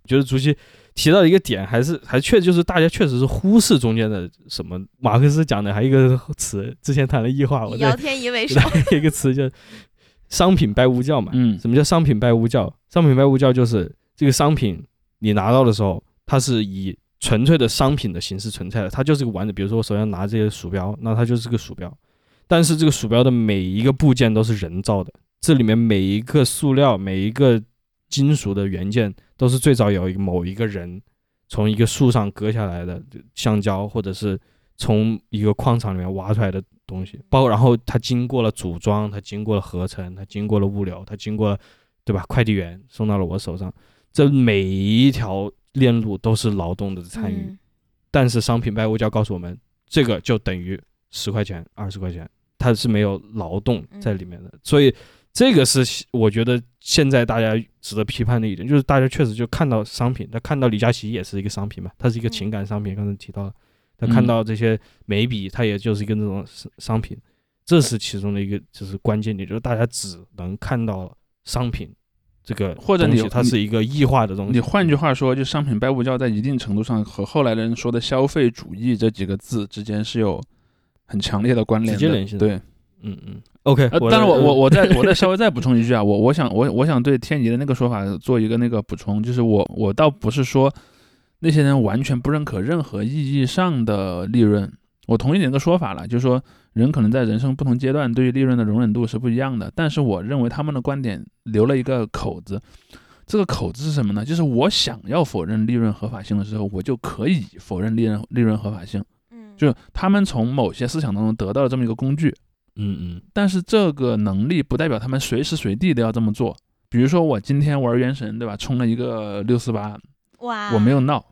觉得朱熹提到一个点，还是还确就是大家确实是忽视中间的什么。马克思讲的还有一个词，之前谈了异化，我姚天仪为首，一个词叫商品拜物教嘛。嗯，什么叫商品拜物教？商品拜物教就是这个商品你拿到的时候，它是以纯粹的商品的形式存在的，它就是个完整。比如说我手上拿这些鼠标，那它就是个鼠标。但是这个鼠标的每一个部件都是人造的，这里面每一个塑料、每一个金属的元件都是最早有一个某一个人从一个树上割下来的橡胶，或者是从一个矿场里面挖出来的东西，包然后它经过了组装，它经过了合成，它经过了物流，它经过了，对吧？快递员送到了我手上，这每一条链路都是劳动的参与。但是商品拜物教告诉我们，这个就等于十块钱、二十块钱。它是没有劳动在里面的，所以这个是我觉得现在大家值得批判的一点，就是大家确实就看到商品，他看到李佳琦也是一个商品嘛，它是一个情感商品，刚才提到了，他看到这些眉笔，它也就是一个那种商品，这是其中的一个就是关键点，就是大家只能看到商品这个或者你它是一个异化的东西。你换句话说，就商品拜物教在一定程度上和后来的人说的消费主义这几个字之间是有。很强烈的关联，直接联系的对，嗯嗯，OK。但是我我我再我再 稍微再补充一句啊，我我想我我想对天尼的那个说法做一个那个补充，就是我我倒不是说那些人完全不认可任何意义上的利润，我同意你那个说法了，就是说人可能在人生不同阶段对于利润的容忍度是不一样的，但是我认为他们的观点留了一个口子，这个口子是什么呢？就是我想要否认利润合法性的时候，我就可以否认利润利润合法性。就他们从某些思想当中得到了这么一个工具，嗯嗯，但是这个能力不代表他们随时随地都要这么做。比如说我今天玩原神，对吧？充了一个六四八，哇，我没有闹，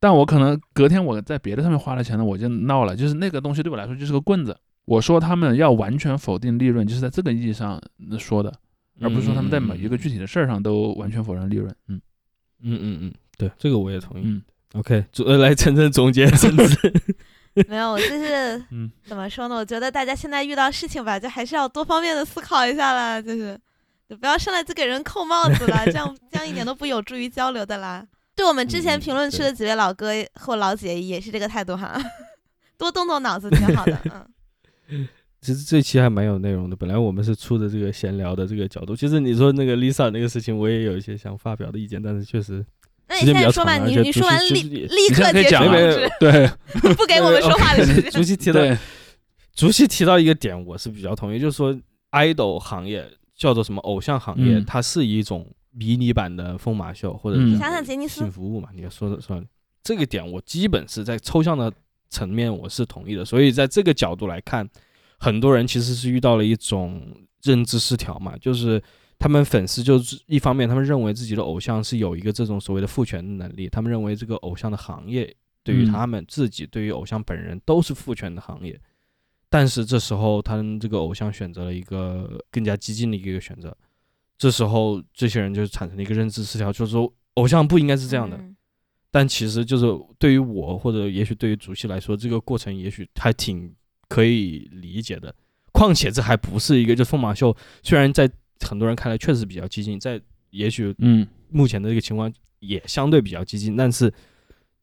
但我可能隔天我在别的上面花了钱了，我就闹了。就是那个东西对我来说就是个棍子。我说他们要完全否定利润，就是在这个意义上说的，而不是说他们在每一个具体的事儿上都完全否认利润。嗯嗯嗯嗯，对，这个我也同意。嗯，OK，来晨晨总结，甚至。没有，我就是，嗯，怎么说呢？我觉得大家现在遇到事情吧，就还是要多方面的思考一下啦，就是，就不要上来就给人扣帽子了，这样这样一点都不有助于交流的啦。对我们之前评论区的几位老哥或老姐也是这个态度哈，多动动脑子挺好的，嗯。其实这期还蛮有内容的，本来我们是出的这个闲聊的这个角度，其实你说那个 Lisa 那个事情，我也有一些想发表的意见，但是确实。那你现在说吧，你你说完立立刻结束，对，不给我们说话的时间。竹溪提到，竹溪提到一个点，我是比较同意，就是说，idol 行业叫做什么偶像行业，它是一种迷你版的疯马秀，或者想想杰尼斯性服务嘛？你说的说这个点，我基本是在抽象的层面我是同意的，所以在这个角度来看，很多人其实是遇到了一种认知失调嘛，就是。他们粉丝就是一方面，他们认为自己的偶像是有一个这种所谓的父权的能力，他们认为这个偶像的行业对于他们自己、对于偶像本人都是父权的行业。但是这时候，他们这个偶像选择了一个更加激进的一个选择，这时候这些人就产生了一个认知失调，就是说偶像不应该是这样的。但其实就是对于我或者也许对于主席来说，这个过程也许还挺可以理解的。况且这还不是一个就疯马秀，虽然在。很多人看来确实比较激进，在也许嗯目前的这个情况也相对比较激进，但是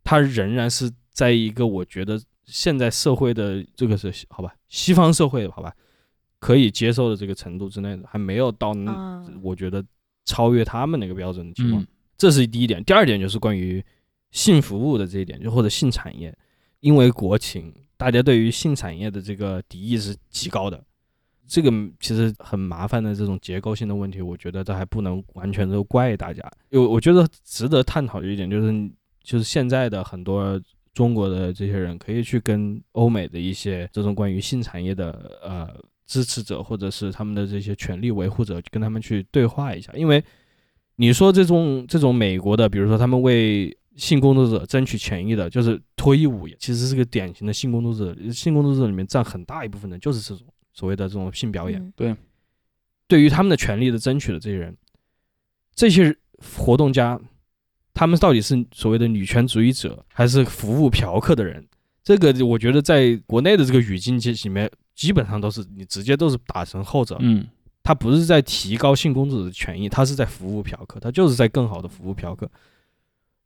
它仍然是在一个我觉得现在社会的这个是好吧，西方社会好吧可以接受的这个程度之内的，还没有到我觉得超越他们那个标准的情况。这是第一点。第二点就是关于性服务的这一点，就或者性产业，因为国情，大家对于性产业的这个敌意是极高的。这个其实很麻烦的这种结构性的问题，我觉得这还不能完全都怪大家。有我觉得值得探讨的一点就是，就是现在的很多中国的这些人可以去跟欧美的一些这种关于性产业的呃支持者或者是他们的这些权利维护者，跟他们去对话一下。因为你说这种这种美国的，比如说他们为性工作者争取权益的，就是脱衣舞，其实是个典型的性工作者。性工作者里面占很大一部分的，就是这种所谓的这种性表演。对，对于他们的权利的争取的这些人，这些活动家。他们到底是所谓的女权主义者，还是服务嫖客的人？这个我觉得在国内的这个语境里面，基本上都是你直接都是打成后者。嗯，他不是在提高性工作者的权益，他是在服务嫖客，他就是在更好的服务嫖客。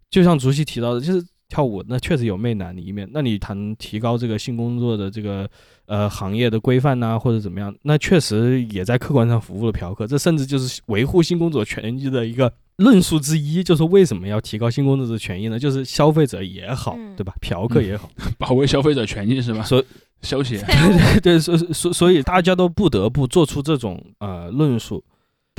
就像竹溪提到的，就是跳舞那确实有媚男的一面，那你谈提高这个性工作的这个呃行业的规范呐，或者怎么样，那确实也在客观上服务了嫖客，这甚至就是维护性工作者权益的一个。论述之一就是为什么要提高性工作者权益呢？就是消费者也好，对吧？嫖客也好，保卫消费者权益是吧？所消协，对对对，所所所以大家都不得不做出这种呃论述。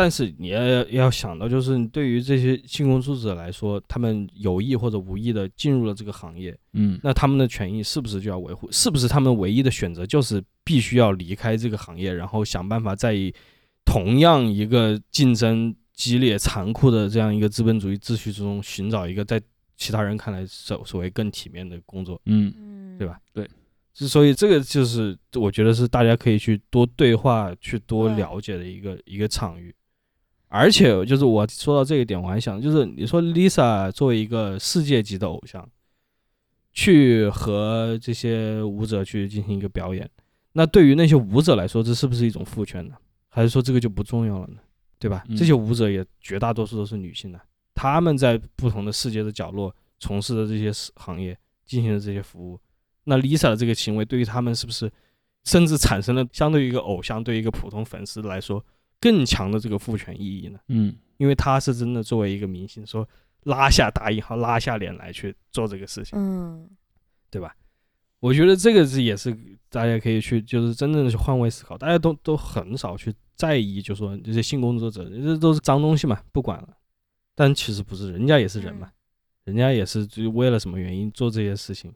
但是你要要想到，就是对于这些性工作者来说，他们有意或者无意的进入了这个行业，嗯，那他们的权益是不是就要维护？是不是他们唯一的选择就是必须要离开这个行业，然后想办法在同样一个竞争？激烈残酷的这样一个资本主义秩序之中，寻找一个在其他人看来所所谓更体面的工作，嗯，对吧？对，所以这个就是我觉得是大家可以去多对话、去多了解的一个一个场域。而且就是我说到这一点，我还想，就是你说 Lisa 作为一个世界级的偶像，去和这些舞者去进行一个表演，那对于那些舞者来说，这是不是一种父权呢？还是说这个就不重要了呢？对吧？这些舞者也绝大多数都是女性的，他们在不同的世界的角落从事的这些行业进行的这些服务，那 Lisa 的这个行为对于他们是不是甚至产生了相对于一个偶像对于一个普通粉丝来说更强的这个父权意义呢？嗯，因为他是真的作为一个明星，说拉下大印号拉下脸来去做这个事情，嗯，对吧？我觉得这个是也是大家可以去就是真正的去换位思考，大家都都很少去。在意就说这些性工作者，这都是脏东西嘛，不管了。但其实不是，人家也是人嘛，人家也是就为了什么原因做这些事情。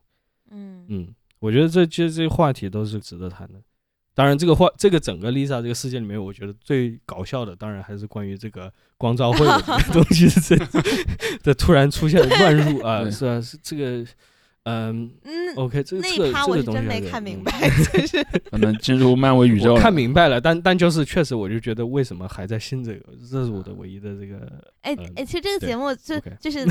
嗯嗯，我觉得这其实这些话题都是值得谈的。当然，这个话这个整个 Lisa 这个事件里面，我觉得最搞笑的，当然还是关于这个光照会的 这东西，这这突然出现乱入啊，是啊，是这个。嗯嗯，OK，这这个这个东西没看明白，就是 可能进入漫威宇宙。看明白了，但但就是确实，我就觉得为什么还在信这个，这是我的唯一的这个。哎哎，其实这个节目就就是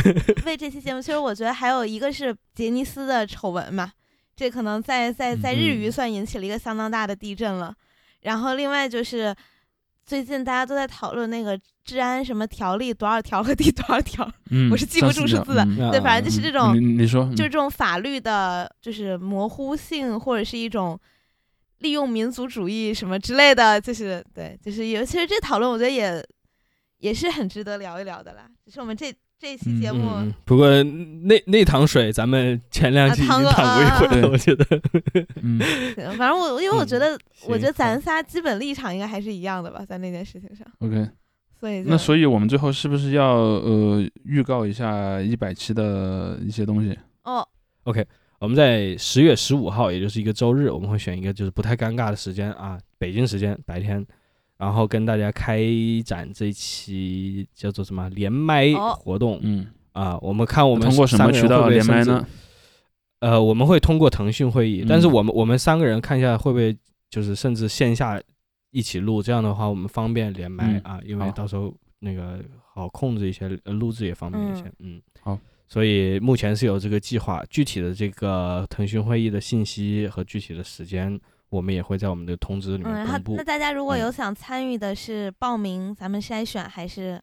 为这期节目，其实我觉得还有一个是杰尼斯的丑闻嘛，这可能在在在日语算引起了一个相当大的地震了。然后另外就是。最近大家都在讨论那个治安什么条例多少条和第多少条，我是记不住数字的。对，反正就是这种，你说，就是这种法律的，就是模糊性或者是一种利用民族主义什么之类的，就是对，就是尤。其是这讨论我觉得也也是很值得聊一聊的啦。只是我们这。这期节目，不过那那趟水咱们前两期已经趟过一回了，我觉得。嗯，反正我因为我觉得，我觉得咱仨基本立场应该还是一样的吧，在那件事情上。OK。所以那所以我们最后是不是要呃预告一下一百期的一些东西？哦，OK，我们在十月十五号，也就是一个周日，我们会选一个就是不太尴尬的时间啊，北京时间白天。然后跟大家开展这一期叫做什么连麦活动？嗯啊，我们看我们通过什么渠道连麦呢？呃，我们会通过腾讯会议，但是我们我们三个人看一下会不会就是甚至线下一起录，这样的话我们方便连麦啊，因为到时候那个好控制一些，录制也方便一些。嗯，好，所以目前是有这个计划，具体的这个腾讯会议的信息和具体的时间。我们也会在我们的通知里面公布。那大家如果有想参与的，是报名咱们筛选，还是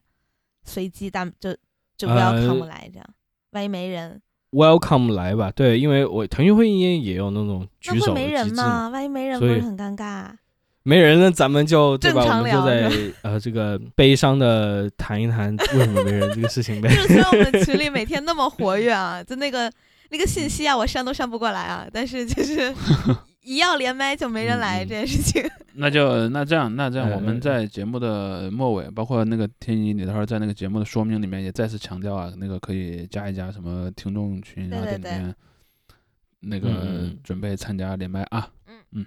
随机？咱们就就 welcome 来这样。万一没人，welcome 来吧。对，因为我腾讯会议也有那种举手没人吗？万一没人，不是很尴尬？没人那咱们就对吧？我们就在呃这个悲伤的谈一谈为什么没人这个事情呗。就虽然我们群里每天那么活跃啊，就那个那个信息啊，我删都删不过来啊，但是就是。一要连麦就没人来这件事情，那就那这样那这样我们在节目的末尾，包括那个天一，你待会儿在那个节目的说明里面也再次强调啊，那个可以加一加什么听众群啊，点点，那个准备参加连麦啊，嗯。嗯，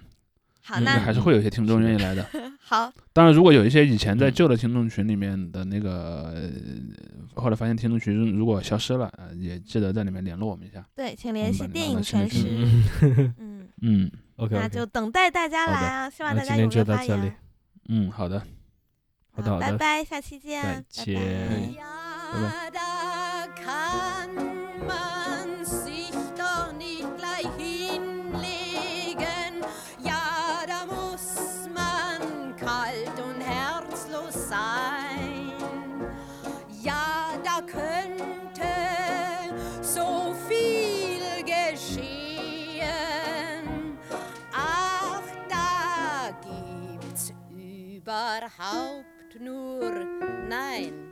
好，那还是会有些听众愿意来的。好，当然，如果有一些以前在旧的听众群里面的那个，后来发现听众群如果消失了，也记得在里面联络我们一下。对，请联系电影全时。嗯。嗯，OK，那就等待大家来啊！希望大家踊跃发言。嗯，好的，好的，好的，拜拜，下期见，再见，拜拜。Überhaupt nur nein.